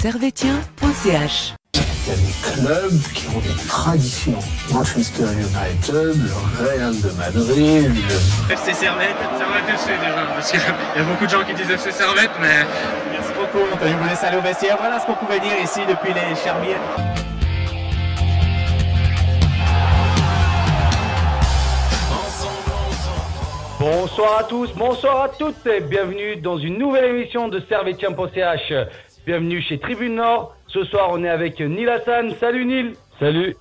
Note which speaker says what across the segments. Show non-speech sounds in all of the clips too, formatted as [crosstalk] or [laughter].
Speaker 1: servetien.ch.
Speaker 2: Il y a des clubs qui ont des traditions. Manchester United, le Real de Madrid, le...
Speaker 3: FC Servette, Servette FC déjà, parce qu'il [laughs] y a beaucoup de gens qui disent FC Servette, mais
Speaker 4: Merci beaucoup, Anthony. Vous laisse aller au vestiaire. Voilà ce qu'on pouvait dire ici depuis les Charmières.
Speaker 5: Bonsoir à tous, bonsoir à toutes et bienvenue dans une nouvelle émission de Servetien.ch. Bienvenue chez Tribune Nord. Ce soir, on est avec Neil Hassan. Salut Neil.
Speaker 6: Salut.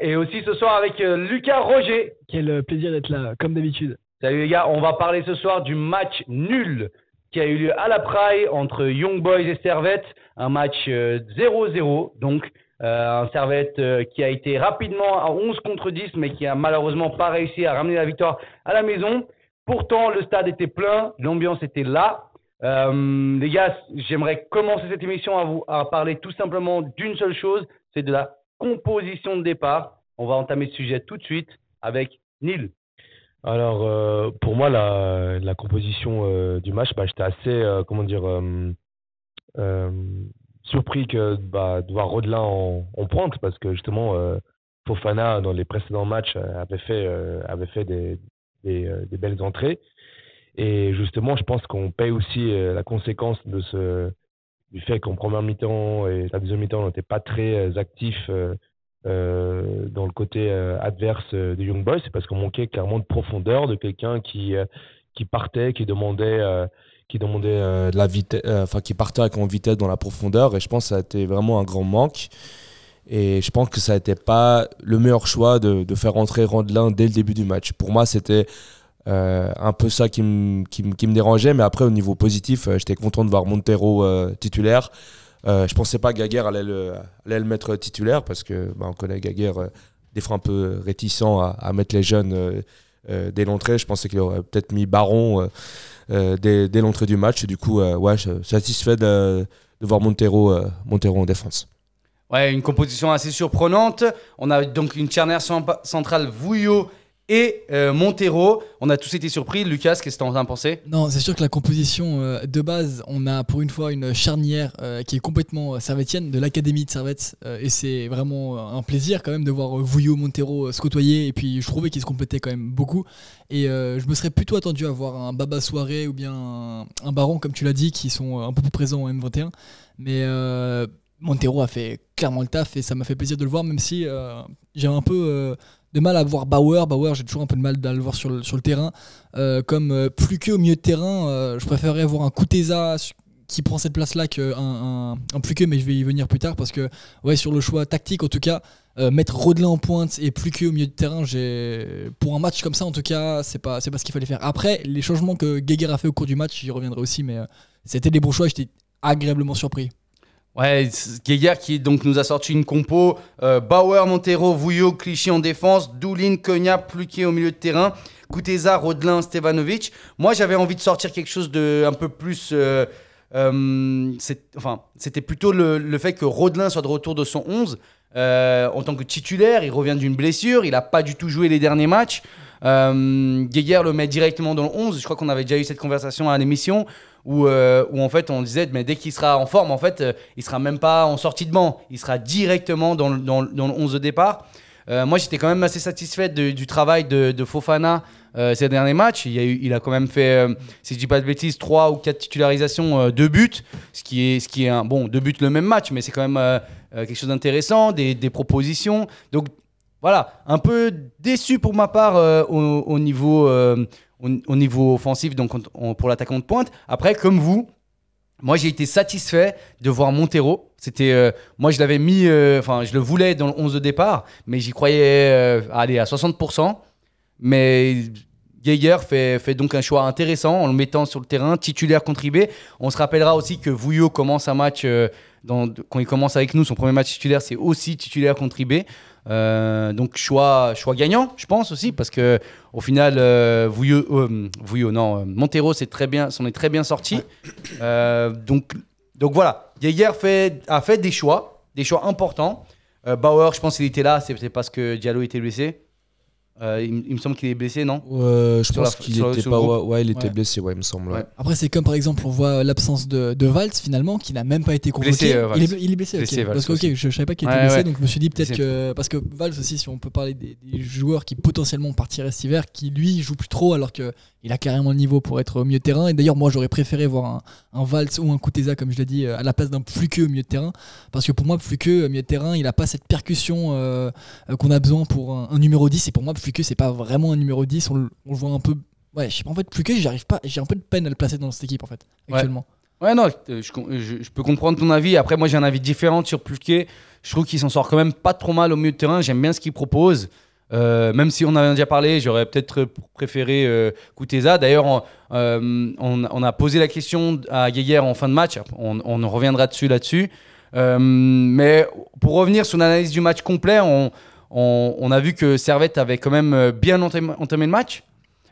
Speaker 5: Et aussi ce soir avec euh, Lucas Roger.
Speaker 6: Quel euh, plaisir d'être là, comme d'habitude.
Speaker 5: Salut les gars, on va parler ce soir du match nul qui a eu lieu à la Praille entre Young Boys et Servette. Un match euh, 0-0, donc euh, un Servette euh, qui a été rapidement à 11 contre 10, mais qui a malheureusement pas réussi à ramener la victoire à la maison. Pourtant, le stade était plein, l'ambiance était là. Euh, les gars, j'aimerais commencer cette émission à vous à parler tout simplement d'une seule chose, c'est de la composition de départ. On va entamer ce sujet tout de suite avec Neil.
Speaker 6: Alors, euh, pour moi, la, composition euh, du match, bah, j'étais assez, comment dire, surpris que, bah, de voir Rodelin en, en parce que justement, Fofana, dans les précédents matchs, avait fait, avait fait des, des belles entrées. Et justement, je pense qu'on paye aussi euh, la conséquence de ce, du fait qu'en première mi-temps et la deuxième mi-temps, on n'était pas très euh, actifs euh, dans le côté adverse euh, de Young Boys, c'est parce qu'on manquait clairement de profondeur, de quelqu'un qui, qui partait, qui demandait, qui demandait de la vitesse, enfin qui partait avec en vitesse dans la profondeur. Et je pense que ça a été vraiment un grand manque. Et je pense que ça n'était pas le meilleur choix de, de faire rentrer Randelin dès le début du match. Pour moi, c'était euh, un peu ça qui me dérangeait. Mais après, au niveau positif, euh, j'étais content de voir Montero euh, titulaire. Je pensais pas que Gaguerre allait le, mettre titulaire parce que bah, on connaît Gaguerre des fois un peu réticent à, mettre les jeunes dès l'entrée. Je pensais qu'il aurait peut-être mis Baron dès, l'entrée du match. Du coup, ouais, je satisfait de, voir Montero, Montero en défense.
Speaker 5: Ouais, une composition assez surprenante. On a donc une charnière cent- centrale Vouillot et euh, Montero. On a tous été surpris. Lucas, qu'est-ce que tu en as pensé?
Speaker 7: Non, c'est sûr que la composition euh, de base, on a pour une fois une charnière euh, qui est complètement servetienne de l'académie de Servette. et c'est vraiment un plaisir quand même de voir Vouillot, Montero se côtoyer. Et puis je trouvais qu'ils se complétaient quand même beaucoup. Et je me serais plutôt attendu à voir un Baba Soirée ou bien un, Baron, comme tu l'as dit, qui sont un peu plus présents en M21. Mais Montero a fait clairement le taf et ça m'a fait plaisir de le voir, même si euh, j'ai un peu de mal à voir Bauer. Bauer, j'ai toujours un peu de mal à le voir sur le, terrain. Euh, comme euh, plus que au milieu de terrain, euh, je préférerais voir un Kuteza qui prend cette place-là qu'un un, un plus que, mais je vais y venir plus tard parce que, ouais, sur le choix tactique, en tout cas, mettre Rodelin en pointe et plus que au milieu de terrain, pour un match comme ça, en tout cas, c'est pas, pas ce qu'il fallait faire. Après, les changements que Geiger a fait au cours du match, j'y reviendrai aussi, mais c'était des bons choix, j'étais agréablement surpris.
Speaker 5: Ouais, Geiger qui donc nous a sorti une compo. euh, Bauer, Montero, Vouillot, Clichy en défense, Doulin, Cogna, Pluquet au milieu de terrain, Kuteza, Rodelin, Stevanovic. Moi, j'avais envie de sortir quelque chose de un peu plus. euh, euh, enfin, c'était plutôt le, fait que Rodelin soit de retour de son 11 euh, en tant que titulaire. Il revient d'une blessure. Il n'a pas du tout joué les derniers matchs. Euh, Geiger le met directement dans le 11. Je crois qu'on avait déjà eu cette conversation à l'émission où, euh, où en fait on disait mais dès qu'il sera en forme en fait euh, il sera même pas en sortie de banc. Il sera directement dans le, dans, le- dans le 11 de départ. Euh, moi j'étais quand même assez satisfait du travail de, Fofana euh, ces derniers matchs. Il, a quand même fait si je dis pas de bêtises 3 ou 4 titularisations euh, 2 buts ce qui est, ce qui est un bon 2 buts le même match mais c'est quand même quelque chose d'intéressant des, propositions. Donc voilà, un peu déçu pour ma part au, au niveau, au, au niveau offensif donc on- on- pour l'attaquant de pointe. Après, comme vous, moi j'ai été satisfait de voir Montero. C'était, euh, moi je l'avais mis, euh, enfin je le voulais dans le 11 de départ, mais j'y croyais euh, aller à 60%. Mais Geiger fait, fait donc un choix intéressant en le mettant sur le terrain, titulaire contribué. On se rappellera aussi que Vouillot commence un match, quand il commence avec nous, son premier match titulaire, c'est aussi titulaire contribué. Euh, donc choix, choix gagnant, je pense aussi, parce que au final, euh, euh, non, euh, Montero c'est très bien, s'en est très bien sorti. Donc, donc voilà, fait, a fait des choix, des choix importants. Bauer, je pense qu'il était là, c'est parce que Diallo était blessé. Euh, il, il me semble qu'il est blessé, non?
Speaker 1: Euh, je
Speaker 5: Sur
Speaker 1: pense qu'il était pas. Ouais, il était
Speaker 7: Ouais.
Speaker 1: blessé, ouais, il me semble. ouais.
Speaker 7: Après, c'est comme par exemple, on voit l'absence de, de Valls finalement, qui n'a même pas été convoqué.
Speaker 5: Blessé, euh,
Speaker 7: il, est, il est blessé.
Speaker 5: Blessé, Valls
Speaker 7: parce que ok,
Speaker 5: aussi.
Speaker 7: je, je savais pas qu'il était
Speaker 5: Ouais,
Speaker 7: blessé,
Speaker 5: ouais.
Speaker 7: donc je me suis dit peut-être que. Parce que Valls aussi, si on peut parler des, des joueurs qui potentiellement partiraient cet hiver, qui lui joue plus trop alors que il a carrément le niveau pour être au milieu de terrain. Et d'ailleurs, moi j'aurais préféré voir un, un Valls ou un Kuteza, comme je l'ai dit, euh, à la place d'un Fluqueux au milieu de terrain. Parce que pour moi, Fluqueux au milieu de terrain, il a pas cette percussion euh, euh, qu'on a besoin pour un, un numéro 10. Et pour moi, Fluqueux, c'est pas vraiment un numéro 10. On, le- voit un peu. Ouais, je sais pas, en fait, Fluqueux, j'arrive pas, j'ai un peu de peine à le placer dans cette équipe en fait, actuellement.
Speaker 5: Ouais, non, euh, je, com- je- je peux comprendre ton avis. Après, moi, j'ai un avis différent sur Pluquet. Je trouve qu'il s'en sort quand même pas trop mal au milieu de terrain. J'aime bien ce qu'il propose. Euh, même si on en avait déjà parlé, j'aurais peut-être préféré euh, Kuteza. D'ailleurs, on, euh, on- on a posé la question à Guéguerre en fin de match. On, on en reviendra dessus là-dessus. Euh, mais pour revenir sur l'analyse du match complet, on, a vu que Servette avait quand même bien entamé, entamé le match.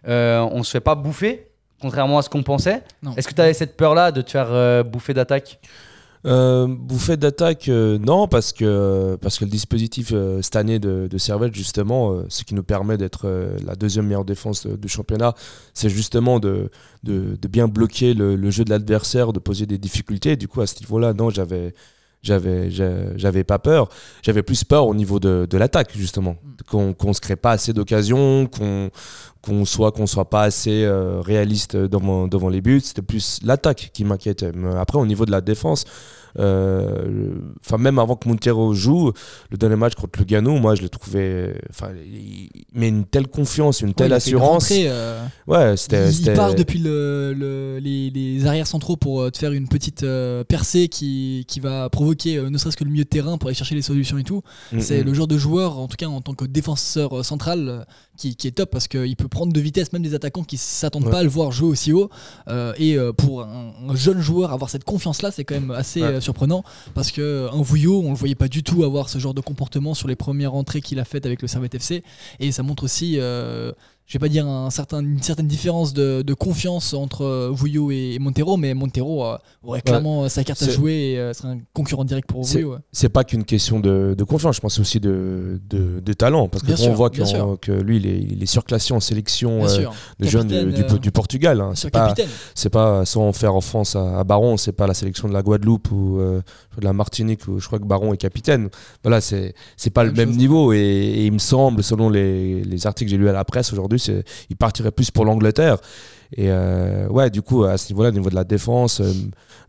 Speaker 5: On se fait pas bouffer, contrairement à ce qu'on pensait. Est-ce que tu avais cette peur-là de te faire bouffer d'attaque?
Speaker 1: Euh, bouffée d'attaque, euh, non, parce que, parce que le dispositif euh, cette année de, de Servette, justement, euh, ce qui nous permet d'être la deuxième meilleure défense du championnat, c'est justement de, de, de bien bloquer le, le jeu de l'adversaire, de poser des difficultés. Du coup, à ce niveau-là, non, j'avais. J'avais, j'a- j'avais pas peur. J'avais plus peur au niveau de, de l'attaque, justement. Qu'on qu'on se crée pas assez d'occasions, qu'on qu'on soit, qu'on soit pas assez euh, réaliste devant, devant les buts. C'était plus l'attaque qui m'inquiétait. Mais après, au niveau de la défense, euh, enfin même avant que Montero joue, le dernier match contre Lugano, moi je l'ai trouvé, enfin met une telle confiance, une telle assurance.
Speaker 7: rentrée, euh,
Speaker 1: Ouais, c'était.
Speaker 7: il, part depuis le, le- les, les arrières centraux pour te faire une petite euh, percée qui, qui va provoquer ne serait-ce que le milieu de terrain pour aller chercher les solutions et tout.
Speaker 1: Mm,
Speaker 7: C'est
Speaker 1: mm.
Speaker 7: le genre de joueur, en tout cas en tant que défenseur central, qui, qui est top parce qu'il peut prendre de vitesse même des attaquants qui s'attendent
Speaker 1: Ouais.
Speaker 7: pas à le voir jouer aussi haut. Euh, et euh, pour un, un jeune joueur, avoir cette confiance-là, c'est quand même assez
Speaker 1: Ouais.
Speaker 7: euh, surprenant parce que un Vouillot, on le voyait pas du tout avoir ce genre de comportement sur les premières entrées qu'il a faites avec le Servette FC. Et ça montre aussi, je vais pas dire un certain, une certaine différence de, de confiance entre euh, Vouillot et, Montero, mais Montero euh, aurait clairement euh, sa carte à jouer et euh, serait un concurrent direct pour Vouillot. ouais.
Speaker 1: c'est pas qu'une question de, de confiance, je pense aussi de, de, de talent. Parce que
Speaker 7: sûr,
Speaker 1: on voit
Speaker 7: sûr.
Speaker 1: que lui, il est, il est surclassé en sélection euh, de jeunes du, du- Portugal. hein. C'est pas, pas sans faire offense à, à Baron, c'est pas la sélection de la Guadeloupe ou de la Martinique où je crois que Baron est capitaine. Voilà, c'est c'est pas
Speaker 7: Même
Speaker 1: le même
Speaker 7: chose.
Speaker 1: niveau et, et il me semble, selon les, les articles que j'ai lus à la presse aujourd'hui, c'est il partirait plus pour l'Angleterre. Et euh, ouais, du coup, à ce niveau-là, au niveau de la défense, euh,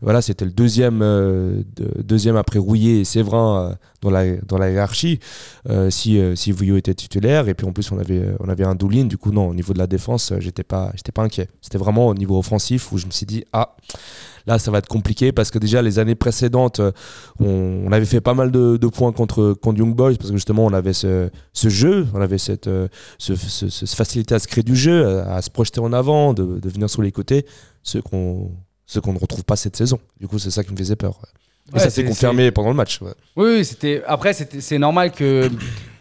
Speaker 1: voilà, c'était le deuxième, euh, de- deuxième après Rouillet et Séverin euh, dans, la, dans la hiérarchie. euh, si, euh, si Vouillot était titulaire, et puis en plus, on avait, on avait un Doulin, du coup, non, au niveau de la défense, euh, j'étais pas, j'étais pas inquiet. C'était vraiment au niveau offensif où je me suis dit, ah, là, ça va être compliqué parce que déjà, les années précédentes, euh, on, on avait fait pas mal de, de points contre, contre Young Boys parce que justement, on avait ce, ce jeu, on avait cette, euh, ce, ce- ce- cette facilité à se créer du jeu, à, à se projeter en avant, de, de venir sur les côtés, ce qu'on ce qu'on ne retrouve pas cette saison. Du coup, c'est ça qui me faisait peur. ouais. Et
Speaker 5: Ouais,
Speaker 1: ça s'est confirmé pendant le match. ouais.
Speaker 5: Oui, oui, c'était. Après, c'est normal que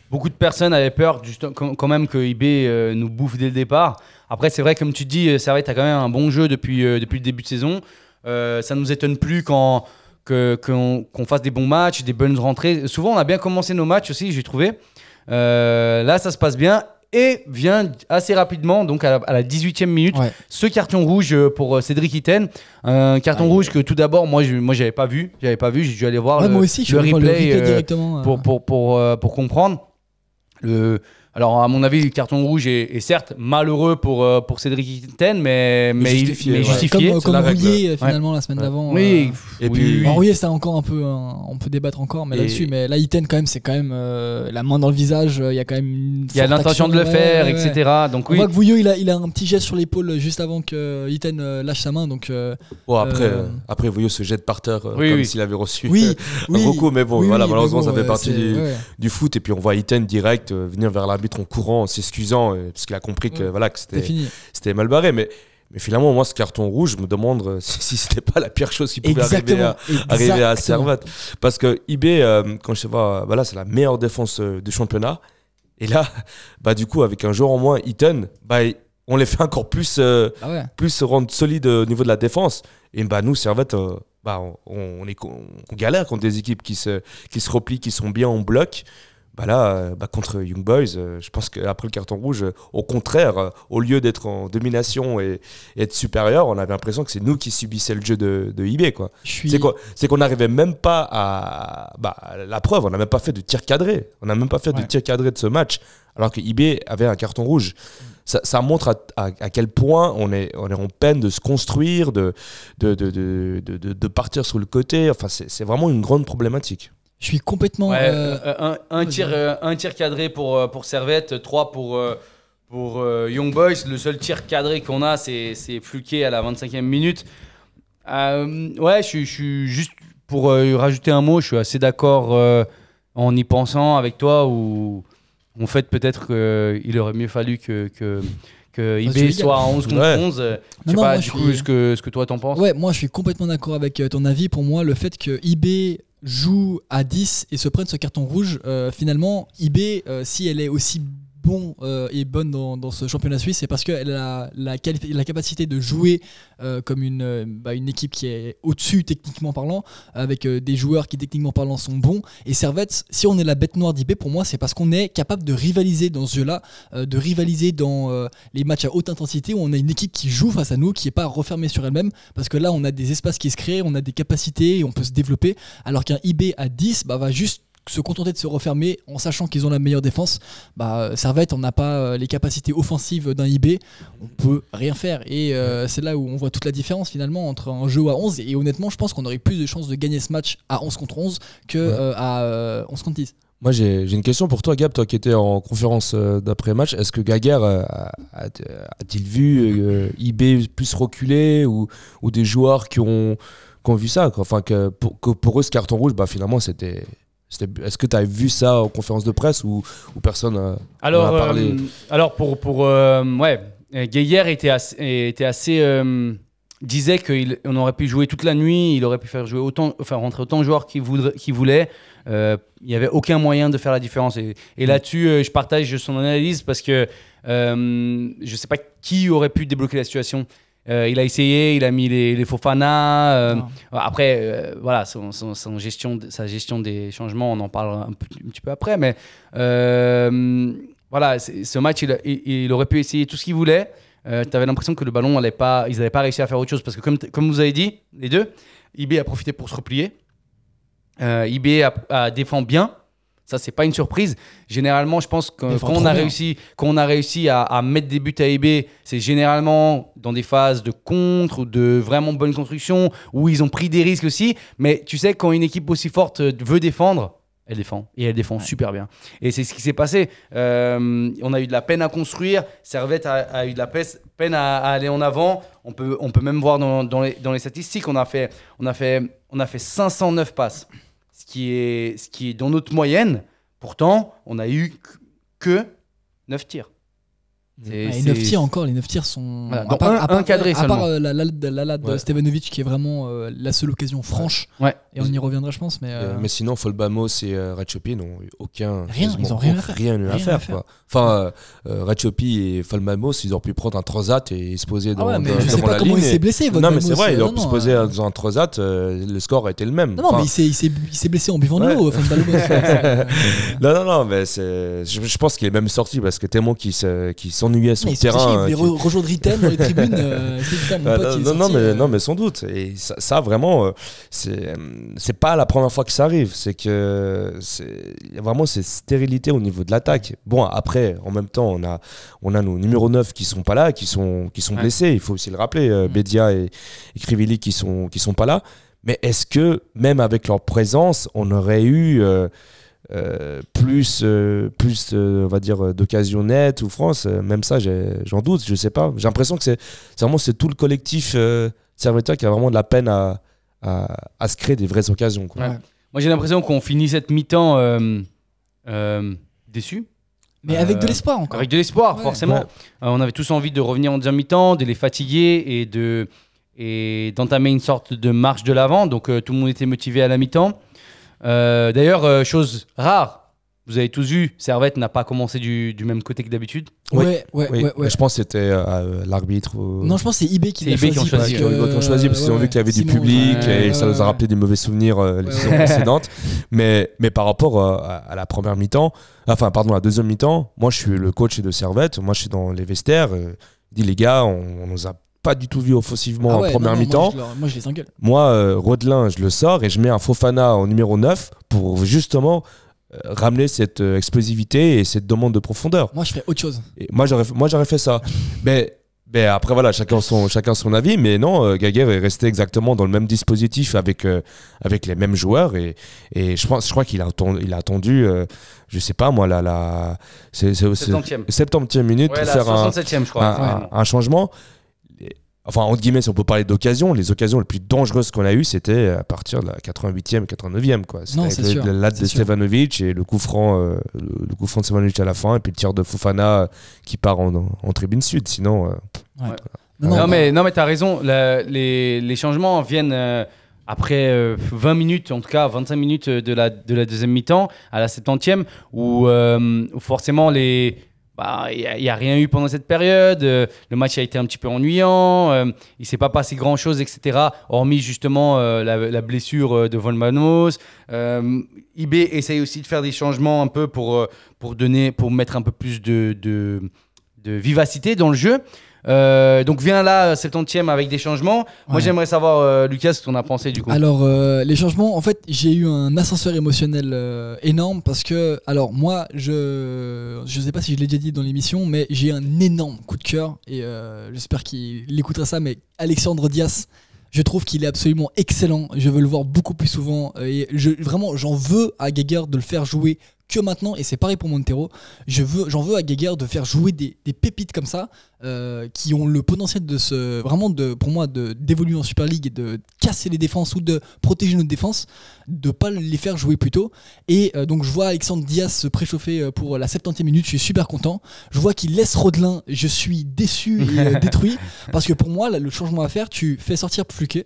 Speaker 5: beaucoup de personnes avaient peur, juste, quand même, que IB euh, nous bouffe dès le départ. Après, c'est vrai, comme tu dis, Servette a quand même un bon jeu depuis, euh, depuis le début de saison. Euh, ça ne nous étonne plus quand qu'on fasse des bons matchs, des bonnes rentrées. Souvent, on a bien commencé nos matchs aussi, j'ai trouvé. Euh, là, ça se passe bien. Et vient assez rapidement, donc à la, à la 18e minute,
Speaker 7: Ouais.
Speaker 5: ce carton rouge pour euh, Cédric Itten. Un carton rouge que tout d'abord, moi, je, moi, j'avais pas vu. J'avais pas vu. J'ai dû aller voir
Speaker 7: Ouais,
Speaker 5: le,
Speaker 7: moi aussi, je
Speaker 5: le
Speaker 7: voir le
Speaker 5: replay,
Speaker 7: replay
Speaker 5: euh,
Speaker 7: directement.
Speaker 5: pour, pour, pour, pour comprendre. Le, alors, à mon avis, le carton rouge est, est certes malheureux pour, euh, pour Cédric Itten, mais, mais, il-
Speaker 1: justifié,
Speaker 5: mais
Speaker 1: ouais.
Speaker 5: justifié.
Speaker 7: comme, euh, comme
Speaker 1: la.
Speaker 7: Rouillet, euh, finalement, la semaine
Speaker 1: Ouais.
Speaker 7: d'avant.
Speaker 5: Oui,
Speaker 7: euh,
Speaker 1: Et
Speaker 5: oui,
Speaker 1: puis-
Speaker 5: oui.
Speaker 7: Rouillet, encore un peu. un- on peut débattre encore, mais là-dessus. Mais là, Iten, quand même, c'est quand même euh, la main dans le visage. euh, Il y a quand même une.
Speaker 5: il y a l'intention de le
Speaker 7: ouais,
Speaker 5: faire,
Speaker 7: ouais, ouais.
Speaker 5: etc. Donc,
Speaker 7: On
Speaker 5: oui.
Speaker 7: voit que Vouillot, il a, il a un petit geste sur l'épaule juste avant que Iten euh, lâche sa main. Donc, euh,
Speaker 1: Bon, après,
Speaker 7: Euh,
Speaker 1: euh, après Vouillot se jette par terre euh,
Speaker 5: Oui,
Speaker 1: comme
Speaker 5: oui.
Speaker 1: s'il avait reçu
Speaker 7: oui,
Speaker 1: euh,
Speaker 7: oui.
Speaker 1: beaucoup, mais bon,
Speaker 7: oui,
Speaker 1: voilà, malheureusement, ça fait
Speaker 7: euh,
Speaker 1: partie du, foot. Et puis on voit Iten direct euh, venir vers l'arbitre en courant, en s'excusant, euh, parce qu'il a compris que,
Speaker 7: Ouais.
Speaker 1: voilà, que c'était mal barré. Mais, mais finalement, moi, ce carton rouge, je me demande euh, [laughs] si, si c'était pas la pire chose qui pouvait arriver à, arriver à
Speaker 7: exactement.
Speaker 1: Servette. Parce que IB, euh, quand je sais pas, voilà, c'est la meilleure défense euh, du championnat. Et là, [laughs] bah, du coup, avec un joueur en moins, Iten, bah, on les fait encore plus, euh,
Speaker 7: Ah ouais.
Speaker 1: plus se rendre solides au niveau de la défense. Et bah, nous, Servette, bah, on, on est, on galère contre des équipes qui se, qui se replient, qui sont bien en bloc. Bah là, euh, bah contre Young Boys, euh, je pense qu'après le carton rouge, euh, au contraire, au lieu d'être en domination et, et être supérieur, on avait l'impression que c'est nous qui subissait le jeu de, de IB. Quoi.
Speaker 7: Suis.
Speaker 1: C'est quoi C'est qu'on n'arrivait même pas à. Bah, la preuve, on n'a même pas fait de tir cadré. On n'a même pas fait
Speaker 7: Ouais.
Speaker 1: de tir cadré de ce match, alors que IB avait un carton rouge. Ça, ça montre à, à- à quel point on est, on est en peine de se construire, de, de, de, de, de- de- de partir sur le côté. Enfin, c'est c'est vraiment une grande problématique.
Speaker 7: Je suis complètement.
Speaker 5: Ouais,
Speaker 7: euh,
Speaker 5: euh, un, un tir, euh, un tir cadré pour, euh, pour Servette, trois pour, euh, pour euh, Young Boys. Le seul tir cadré qu'on a, c'est c'est Fluquet à la 25e minute. Euh, ouais, je, suis- je suis juste pour euh, rajouter un mot, je suis assez d'accord euh, en y pensant avec toi où en fait peut-être qu'il aurait mieux fallu que, que, que IB soit à 11 contre
Speaker 1: Ouais.
Speaker 5: 11. euh, Je sais
Speaker 7: Non,
Speaker 5: pas
Speaker 7: moi,
Speaker 5: du
Speaker 7: je
Speaker 5: coup
Speaker 7: suis-
Speaker 5: ce que, ce que toi t'en penses.
Speaker 7: Ouais, moi je suis complètement d'accord avec euh, ton avis. Pour moi, le fait que IB joue à 10 et se prenne ce carton rouge, euh, finalement, IB, euh, si elle est aussi bon euh, et bonne dans, ce championnat suisse, c'est parce qu'elle a la, la capacité de jouer euh, comme une, euh, bah, une équipe qui est au-dessus techniquement parlant, avec des joueurs qui techniquement parlant sont bons. Et Servette, si on est la bête noire d'IB, pour moi, c'est parce qu'on est capable de rivaliser dans ce jeu-là, de rivaliser dans les matchs à haute intensité où on a une équipe qui joue face à nous, qui n'est pas refermée sur elle-même, parce que là, on a des espaces qui se créent, on a des capacités et on peut se développer, alors qu'un IB à 10 bah, va juste se contenter de se refermer en sachant qu'ils ont la meilleure défense. Bah, Servette, on n'a pas euh, les capacités offensives d'un IB, on peut rien faire. Et euh, c'est là où on voit toute la différence finalement entre un jeu à 11 et honnêtement, je pense qu'on aurait plus de chances de gagner ce match à 11 contre 11 que
Speaker 1: Ouais.
Speaker 7: euh, à euh, 11 contre 10.
Speaker 1: Moi, j'ai une question pour toi, Gab, toi qui étais en conférence d'après-match. Est-ce que Gaguerre a-t-il vu IB plus reculer ou, ou des joueurs qui ont, qui ont vu ça quoi? Enfin, que pour, que pour eux, ce carton rouge, bah, finalement, c'était. Est-ce que tu as vu ça en conférence de presse ou, ou personne
Speaker 5: Alors,
Speaker 1: a parlé.
Speaker 5: euh, alors pour, pour euh, ouais, euh, Gaillard était assez, était assez euh, disait qu'on aurait pu jouer toute la nuit, il aurait pu faire jouer autant, enfin rentrer autant de joueurs qu'il qu'il voulait. Il n'y avait aucun moyen de faire la différence. Et, et là-dessus, euh, je partage son analyse parce que je ne sais pas qui aurait pu débloquer la situation. Euh, il a essayé, il a mis les, les Fofana. euh, après, euh, voilà, son, son- son gestion, sa gestion des changements, on en parlera un, petit peu après. Mais voilà, ce match, il, a- il- il aurait pu essayer tout ce qu'il voulait. tu avais l'impression que le ballon allait pas, ils n'avaient pas réussi à faire autre chose parce que comme, comme vous avez dit, les deux, IB a profité pour se replier. IB a, a défend bien. Ça, c'est pas une surprise. Généralement, je pense que quand on a réussi, quand on a réussi à, à mettre des buts à IB, c'est généralement dans des phases de contre ou de vraiment bonne construction où ils ont pris des risques aussi. Mais tu sais, quand une équipe aussi forte veut défendre, elle défend et elle défend super bien. Et c'est ce qui s'est passé. Euh, on a eu de la peine à construire. Servette a, a eu de la peine à, à aller en avant. On peut, on peut même voir dans, dans les, dans les statistiques, on a, fait, on, a fait, on a fait 509 passes, ce qui est, ce qui dans notre moyenne. Pourtant, on a eu que 9 tirs.
Speaker 7: Les
Speaker 5: c'est-
Speaker 7: 9 tirs encore, les 9 tirs sont.
Speaker 5: Voilà,
Speaker 7: à part,
Speaker 5: un-
Speaker 7: à part-
Speaker 5: un cadré
Speaker 7: à part,
Speaker 5: seulement.
Speaker 7: euh, la, la, la, la de
Speaker 1: Ouais.
Speaker 7: Stevanovic qui est vraiment euh, la seule occasion franche.
Speaker 5: Ouais.
Speaker 7: Et on y reviendra, je pense. Mais, euh,
Speaker 1: Euh, mais sinon, Folbamos et euh, Ratchopi n'ont eu aucun.
Speaker 7: Rien, ils ont rien à faire.
Speaker 1: Rien eu à
Speaker 7: Rien à
Speaker 1: faire.
Speaker 7: faire.
Speaker 1: quoi. Enfin, euh, euh, Ratchopi et Folbamos, ils auraient pu prendre un transat et se poser
Speaker 7: ah
Speaker 1: dans,
Speaker 7: ouais, mais
Speaker 1: dans-
Speaker 7: je sais
Speaker 1: devant
Speaker 7: pas
Speaker 1: la ligne.
Speaker 7: il s'est blessé.
Speaker 1: Non, mais c'est vrai, il
Speaker 7: euh,
Speaker 1: aurait pu se poser
Speaker 7: euh,
Speaker 1: dans un transat, euh, le score a été le même.
Speaker 7: Non, mais il s'est- il s'est il s'est blessé en buvant de l'eau. [laughs]
Speaker 1: Non, non, non, mais. Je, pense qu'il est même sorti parce que tellement qu'il se- qu'il s'ennuyait sur
Speaker 7: Mais
Speaker 1: terrain.
Speaker 7: il
Speaker 1: euh,
Speaker 7: re- rejoindre Ritten dans les tribunes. [laughs] euh,
Speaker 1: Ah,
Speaker 7: pote,
Speaker 1: non, non,
Speaker 7: sorti,
Speaker 1: mais,
Speaker 7: euh,
Speaker 1: non, mais sans doute. Et ça, ça, vraiment, euh, c'est c'est pas la première fois que ça arrive. C'est que c'est il y a vraiment cette stérilité au niveau de l'attaque. Bon, après, en même temps, on a, on a nos numéros 9 qui sont pas là, qui sont, qui sont
Speaker 5: Ouais.
Speaker 1: blessés. Il faut aussi le rappeler. euh,
Speaker 7: Mm.
Speaker 1: Bédia et, et Krivili qui sont, qui sont pas là. Mais est-ce que, même avec leur présence, on aurait eu. euh, euh, plus, euh, plus euh, on va dire, d'occasions nettes ou France, euh, même ça, j'en doute, je sais pas. J'ai l'impression que c'est c'est vraiment c'est tout le collectif euh, Servetta qui a vraiment de la peine à, à, à se créer des vraies occasions. Quoi.
Speaker 5: Ouais. Moi, j'ai l'impression qu'on finit cette mi-temps euh, euh, déçu.
Speaker 7: Mais avec de l'espoir encore.
Speaker 5: Avec de l'espoir,
Speaker 7: Ouais.
Speaker 5: forcément.
Speaker 1: Ouais.
Speaker 5: Euh, on avait tous envie de revenir en deuxième mi-temps, de les fatiguer et de et d'entamer une sorte de marche de l'avant. Donc euh, tout le monde était motivé à la mi-temps. Euh, D'ailleurs, euh, chose rare vous avez tous vu, Servette n'a pas commencé du, du même côté que d'habitude.
Speaker 1: Oui.
Speaker 7: Ouais, ouais,
Speaker 1: Oui,
Speaker 7: ouais, ouais.
Speaker 1: Je pense que c'était euh, l'arbitre. ou-
Speaker 7: Non, je pense que c'est IB qui l'a
Speaker 5: IB qui ont
Speaker 7: choisi.
Speaker 5: choisi,
Speaker 7: parce
Speaker 1: choisi qu'ils ont
Speaker 7: ouais,
Speaker 1: vu qu'il y avait du
Speaker 7: Simon,
Speaker 1: public
Speaker 7: ouais,
Speaker 1: et ça
Speaker 7: ouais,
Speaker 1: nous a rappelé des mauvais souvenirs euh, les
Speaker 7: Ouais.
Speaker 1: saisons précédentes. Mais, mais par rapport euh, à, à la première mi-temps, enfin, pardon, la deuxième mi-temps, moi je suis le coach de Servette, moi je suis dans les vestiaires. euh, je dis les gars, on, on nous a pas du tout vu offensivement
Speaker 7: Ah
Speaker 1: en première mi-temps.
Speaker 7: Moi, je leur- moi, je les engueule.
Speaker 1: Moi, euh, Rodelin, je le sors et je mets un Fofana en numéro 9 pour justement euh, ramener cette euh, explosivité et cette demande de profondeur.
Speaker 7: Moi, je ferais autre chose.
Speaker 1: Et moi, j'aurais, moi, j'aurais fait ça. [laughs] mais, mais après, voilà, chacun son, chacun son avis. Mais non, euh, Gaguerre est resté exactement dans le même dispositif avec, euh, avec les mêmes joueurs. Et, et je, pense, je crois qu'il a, attendu- il a attendu, euh, je sais pas moi, la, la, c'est, c'est, c'est-
Speaker 5: 70e.
Speaker 1: 70e minute
Speaker 5: Ouais,
Speaker 1: pour
Speaker 5: la
Speaker 1: faire un,
Speaker 5: 67e, je crois.
Speaker 1: un, un- un changement. Enfin, entre guillemets, si on peut parler d'occasion, les occasions les plus dangereuses qu'on a eues, c'était à partir de la 88e, 89e. Quoi. C'était
Speaker 7: Non,
Speaker 1: avec
Speaker 7: c'est
Speaker 1: le,
Speaker 7: sûr,
Speaker 1: le lat
Speaker 7: c'est
Speaker 1: de. Stevanovic et le coup franc, euh, le, coup franc de Stevanovic à la fin, et puis le tir de Fofana qui part en, en tribune sud. Sinon, euh,
Speaker 7: Non,
Speaker 5: Non,
Speaker 7: non,
Speaker 5: mais, non, mais t'as raison. La- les, les changements viennent euh, après euh, 20 minutes, en tout cas 25 minutes de la, de la deuxième mi-temps, à la 70e, où, euh, où forcément les. Bah, Il n'y a, rien eu pendant cette période. euh, le match a été un petit peu ennuyant. euh, il s'est pas passé grand-chose, etc. Hormis justement euh, la, blessure de Von Manos. Euh, IB essaye aussi de faire des changements un peu pour, pour, donner, pour mettre un peu plus de, de vivacité dans le jeu. Euh, donc vient là 70e avec des changements. Moi
Speaker 7: Ouais.
Speaker 5: j'aimerais savoir euh, Lucas ce qu'on a pensé du coup.
Speaker 7: Alors, euh, les changements, en fait, j'ai eu un ascenseur émotionnel euh, énorme parce que, alors, moi, je je sais pas si je l'ai déjà dit dans l'émission, mais j'ai un énorme coup de cœur et euh, j'espère qu'il écoutera ça. Mais Alexandre Dias, je trouve qu'il est absolument excellent. Je veux le voir beaucoup plus souvent euh, et je, vraiment, j'en veux à Geiger de le faire jouer que maintenant et c'est pareil pour Montero. Je veux, j'en veux à Geiger de faire jouer des, des pépites comme ça euh, qui ont le potentiel de se vraiment de pour moi de d'évoluer en Super League et de casser les défenses ou de protéger notre défense de pas les faire jouer plus tôt et euh, donc je vois Alexandre Diaz se préchauffer euh, pour la 70e minute je suis super content je vois qu'il laisse Rodelin je suis déçu et [laughs] détruit parce que pour moi là, le changement à faire tu fais sortir Pluquet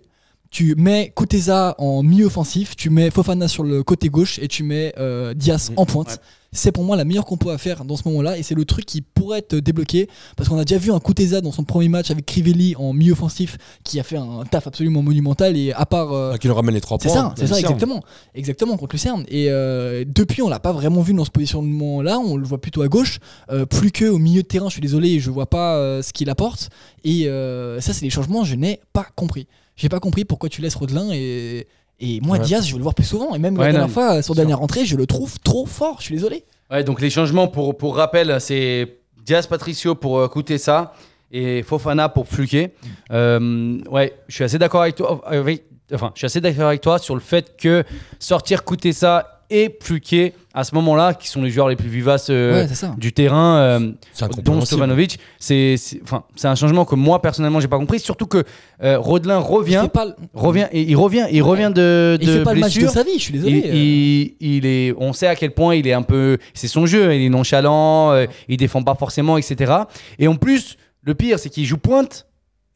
Speaker 7: tu mets Kuteza en milieu offensif, tu mets Fofana sur le côté gauche et tu mets euh, Diaz en pointe.
Speaker 5: Ouais.
Speaker 7: C'est pour moi la meilleure compo à faire dans ce moment-là et c'est le truc qui pourrait être débloqué parce qu'on a déjà vu un Kuteza dans son premier match avec Crivelli en milieu offensif qui a fait un taf absolument monumental et à part euh,
Speaker 1: Ah, qui nous ramène les trois
Speaker 7: c'est
Speaker 1: points.
Speaker 7: ça, c'est ça, exactement. Exactement, contre Lucerne. Et euh, depuis, on l'a pas vraiment vu dans ce positionnement-là. On le voit plutôt à gauche. Euh, plus que au milieu de terrain, je suis désolé, je vois pas euh, ce qu'il apporte. Et euh, ça, c'est des changements, je n'ai pas compris. J'ai pas compris pourquoi tu laisses Rodelin et. Et moi,
Speaker 1: Ouais.
Speaker 7: Diaz, je veux le voir plus souvent. Et même
Speaker 5: Ouais,
Speaker 7: la dernière
Speaker 5: non,
Speaker 7: fois, sur dernière rentrée, je le trouve trop fort. Je suis désolé.
Speaker 5: Ouais, donc les changements pour, pour rappel, c'est Diaz Patricio pour euh, coûter ça et Fofana pour Fluquet. Euh, ouais, je suis assez d'accord avec toi. avec- enfin, je suis assez d'accord avec toi sur le fait que sortir coûter ça et Pluquet à ce moment-là, qui sont les joueurs les plus vivaces euh,
Speaker 7: ouais,
Speaker 5: du terrain, euh,
Speaker 1: C'est
Speaker 5: dont. Stovanovic, c'est c'est- enfin, c'est un changement que moi personnellement j'ai pas compris. Surtout que euh, Rodelin
Speaker 7: Il
Speaker 5: revient,
Speaker 7: pas,
Speaker 5: revient et il revient, il revient de,
Speaker 7: il
Speaker 5: de
Speaker 7: fait pas le match de sa vie. Je suis
Speaker 5: Il,
Speaker 7: désolé.
Speaker 5: il- il est, on sait à quel point il est un peu, c'est son jeu, il est nonchalant, euh, il défend pas forcément, etc. Et en plus, le pire, c'est qu'il joue pointe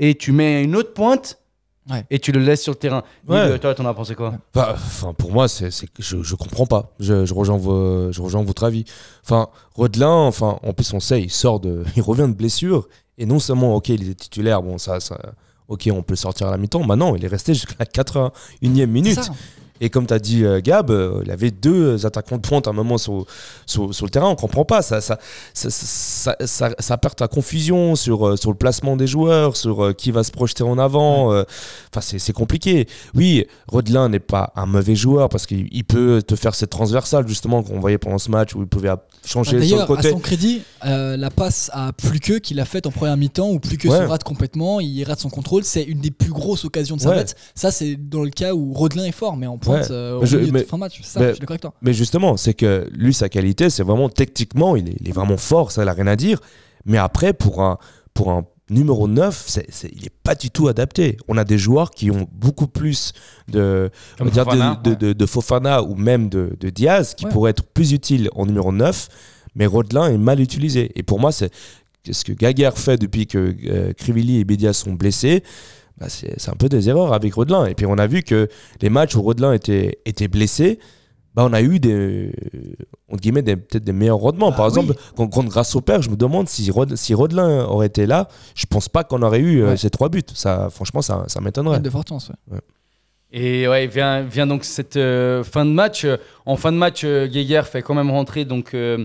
Speaker 5: et tu mets une autre pointe
Speaker 7: Ouais.
Speaker 5: et tu le laisses sur le terrain.
Speaker 1: Ouais.
Speaker 5: Dis-le, toi, t'en as pensé quoi
Speaker 1: Bah, Enfin, pour moi, c'est, c'est- je, je comprends pas. Je, je rejoins vos- je rejoins votre avis. Enfin, Rodelin, enfin, en plus, on sait, il sort de, [laughs] il revient de blessure. Et non seulement, ok, il est titulaire, bon, ça, ça, ok, on peut sortir à la mi-temps. Maintenant, il est resté jusqu'à la 81e
Speaker 7: C'est
Speaker 1: minute.
Speaker 7: ça.
Speaker 1: Et comme tu as dit, euh, Gab, euh, il avait deux attaquants de pointe à un moment sur, sur, sur le terrain. On comprend pas. Ça, ça, ça, ça, ça, ça perd ta confusion sur, euh, sur le placement des joueurs, sur qui va se projeter en avant. Enfin, c'est compliqué. Oui, Rodelin n'est pas un mauvais joueur parce qu'il il peut te faire cette transversale, justement, qu'on voyait pendant ce match où il pouvait changer sur le
Speaker 7: D'ailleurs, à
Speaker 1: côté.
Speaker 7: son crédit, euh, la passe à Pluqueux qu'il a faite en première mi-temps où Pluqueux
Speaker 1: Ouais.
Speaker 7: se rate complètement, il rate son contrôle, c'est une des plus grosses occasions de
Speaker 1: Ouais.
Speaker 7: Servette. Ça, c'est dans le cas où Rodelin est fort, mais en pointe,
Speaker 1: Ouais.
Speaker 7: euh, au
Speaker 1: Mais je-
Speaker 7: milieu de
Speaker 1: mais-
Speaker 7: fin de match. C'est ça,
Speaker 1: mais-
Speaker 7: je suis d'accord avec toi.
Speaker 1: Mais justement, c'est que lui, sa qualité, c'est vraiment techniquement, il est, il est vraiment fort, ça, il a rien à dire. Mais après, pour un, pour un numéro 9, c'est, c'est- il n'est pas du tout adapté. On a des joueurs qui ont beaucoup plus de, on
Speaker 5: Comme
Speaker 1: va dire de-
Speaker 5: Fofana,
Speaker 1: de,
Speaker 5: ouais.
Speaker 1: de- de Fofana ou même de, de Diaz qui
Speaker 7: Ouais.
Speaker 1: pourraient être plus utiles en numéro 9. Mais Rodelin est mal utilisé. Et pour moi, c'est ce que Gaguerre fait depuis que euh, Crivelli et Bédia sont blessés. Bah, c'est, un peu des erreurs avec Rodelin. Et puis on a vu que les matchs où Rodelin était, était blessé, bah, on a eu des, entre guillemets, des- peut-être des meilleurs rendements. Par
Speaker 7: Ah,
Speaker 1: exemple, contre, contre Grâce au Père, je me demande si, Rod, si Rodelin aurait été là, je pense pas qu'on aurait eu euh,
Speaker 7: Ouais.
Speaker 1: ces trois buts. Ça, franchement, ça, ça m'étonnerait.
Speaker 7: De forte chance, ouais.
Speaker 5: Et ouais, vient, vient donc cette euh, fin de match. En fin de match, euh, Geiger fait quand même rentrer donc euh,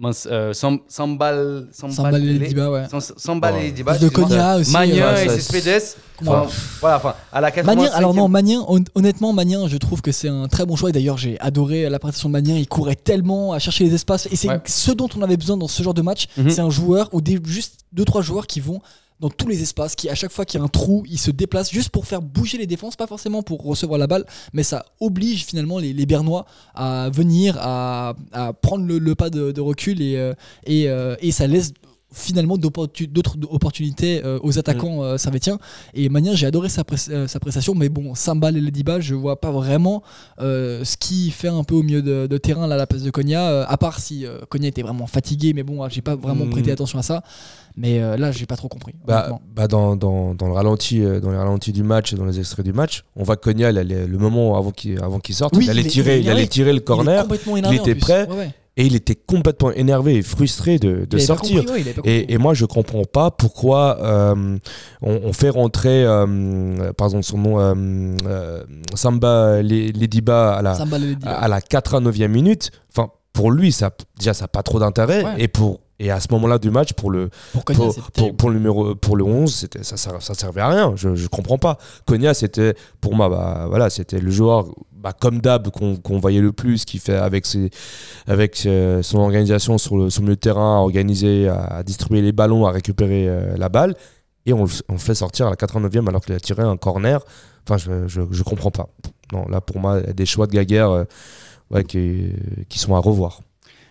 Speaker 5: euh, mince, euh, Sam- Sambal,
Speaker 7: Sambal et Diba, ouais.
Speaker 5: Sam- Sambal et. Diba.
Speaker 7: de. Konya aussi.
Speaker 5: Magnin
Speaker 7: euh,
Speaker 5: et Cespedes. Voilà, enfin, à la 85
Speaker 7: Magnin, alors non, Magnin, hon- honnêtement, Magnin, je trouve que c'est un très bon choix. Et d'ailleurs, j'ai adoré la prestation de Magnin. Il courait tellement à chercher les espaces. Et c'est
Speaker 5: Ouais.
Speaker 7: ce dont on avait besoin dans ce genre de match.
Speaker 5: Mhm.
Speaker 7: C'est un joueur ou des, juste deux, trois joueurs qui vont dans tous les espaces, qui à chaque fois qu'il y a un trou, ils se déplacent juste pour faire bouger les défenses, pas forcément pour recevoir la balle, mais ça oblige finalement les, les Bernois à venir, à, prendre le, pas de, de recul et, euh, et, euh, et ça laisse finalement d'autres opportunités euh, aux attaquants euh, servétiens. Et Magnin j'ai adoré sa, euh, sa prestation mais bon Sambal et Lediba je vois pas vraiment euh, ce qui fait un peu au milieu de, de terrain là, à la place de Konya à part si euh, Konya était vraiment fatigué mais bon j'ai pas vraiment
Speaker 1: Mm.
Speaker 7: prêté attention à ça. Mais euh, là j'ai pas trop compris
Speaker 1: Bah, bah dans, dans, dans le ralenti, dans les ralentis du match dans les extraits du match, on voit Konya, le moment avant qu'il avant qu'il sorte,
Speaker 7: Oui,
Speaker 1: il allait tirer,
Speaker 7: il est
Speaker 1: il allait
Speaker 7: énervé.
Speaker 1: tirer le corner. il était prêt.
Speaker 7: Ouais, ouais.
Speaker 1: Et il était complètement énervé et frustré de, sortir.
Speaker 7: compris, ouais.
Speaker 1: Et, et moi, je comprends pas pourquoi euh, on, on fait rentrer, euh, pardon, son nom, euh, Samba Le- Lediba à la, à la 89e minute. Enfin, pour lui, ça, déjà, ça n'a pas trop d'intérêt.
Speaker 7: Ouais.
Speaker 1: Et, pour, et à ce moment-là du match, pour le,
Speaker 7: pour
Speaker 1: le numéro pour le 11 c'était ça, ça ça servait à rien. Je je comprends pas. Konya c'était pour moi bah voilà c'était le joueur bah, comme d'hab qu'on qu'on voyait le plus qui fait avec ses avec euh, son organisation sur le sur le milieu de terrain à organiser à, à distribuer les ballons à récupérer euh, la balle. Et on, le- on le fait sortir à la 89e alors qu'il a tiré un corner. Enfin je, je, je comprends pas. Non là pour moi il y a des choix de Gaguerre euh, ouais, qui, qui sont à revoir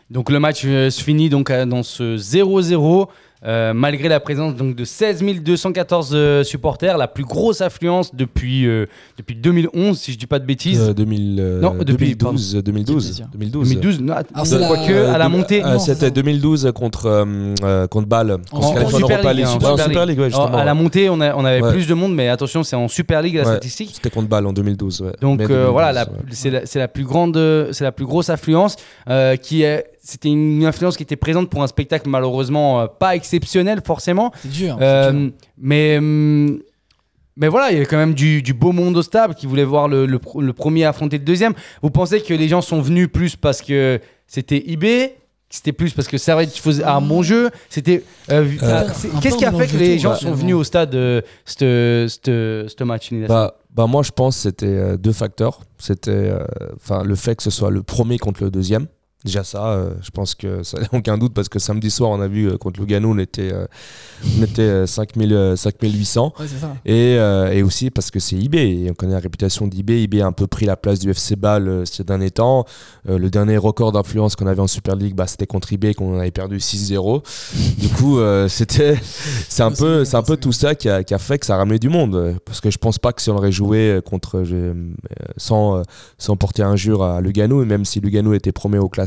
Speaker 5: Donc le match euh, se finit donc euh, dans ce 0-0. euh, malgré la présence donc de 16 214 euh, supporters, la plus grosse affluence depuis, depuis 2011, si je dis pas de bêtises.
Speaker 1: 2000,
Speaker 5: Non, depuis,
Speaker 1: 2012 2012
Speaker 7: plaisir.
Speaker 1: 2012
Speaker 5: 2012, non,
Speaker 7: Alors, c'est la-
Speaker 5: à la montée.
Speaker 7: Non,
Speaker 1: C'était
Speaker 7: c'est ça.
Speaker 1: 2012 contre, contre Bâle.
Speaker 7: En- en
Speaker 1: Californie
Speaker 5: Super League, hein,
Speaker 1: en
Speaker 5: Super
Speaker 1: Super
Speaker 5: League.
Speaker 1: League, ouais, justement.
Speaker 5: à la montée, on, a- on avait
Speaker 1: Ouais.
Speaker 5: plus de monde, mais attention, c'est en Super League la statistique.
Speaker 1: C'était contre Bâle en 2012. ouais.
Speaker 5: Donc
Speaker 1: Mai
Speaker 5: euh,
Speaker 1: 2012,
Speaker 5: voilà, c'est la, la plus grande, c'est la plus grosse affluence qui est. C'était une influence qui était présente pour un spectacle malheureusement euh, pas exceptionnel forcément,
Speaker 7: c'est dur,
Speaker 5: Euh,
Speaker 7: dur.
Speaker 5: mais hum, mais voilà, il y avait quand même du, du beau monde au stade qui voulait voir le, le pro- le premier affronter le deuxième. Vous pensez que les gens sont venus plus parce que c'était IB c'était plus parce que Servette faisait un bon jeu? C'était. euh,
Speaker 1: Euh,
Speaker 5: euh, Qu'est-ce qui a fait que
Speaker 7: de
Speaker 5: les
Speaker 7: tout,
Speaker 5: gens sont venus au stade euh, ce ce- ce match
Speaker 1: Bah, bah moi je pense que c'était deux facteurs. C'était euh, enfin le fait que ce soit le premier contre le deuxième. Déjà ça, euh, je pense que ça n'a [laughs] aucun doute parce que samedi soir on a vu euh, contre Lugano on était, euh, on était euh, 5000, euh, 5800.
Speaker 7: Ouais, c'est ça.
Speaker 1: Et, et aussi parce que c'est et on connaît la réputation d'IB. IB a un peu pris la place du FC euh, ces derniers temps. Le dernier record d'influence qu'on avait en Super League, bah, c'était contre IB qu'on avait perdu 6-0. [laughs] du coup, c'était, [laughs] c'est un peu, c'est un peu tout ça qui a, qui a fait que ça a ramené du monde. Parce que je pense pas que si on aurait joué contre, sans, sans porter injure à Lugano, et même si Lugano était premier au classement,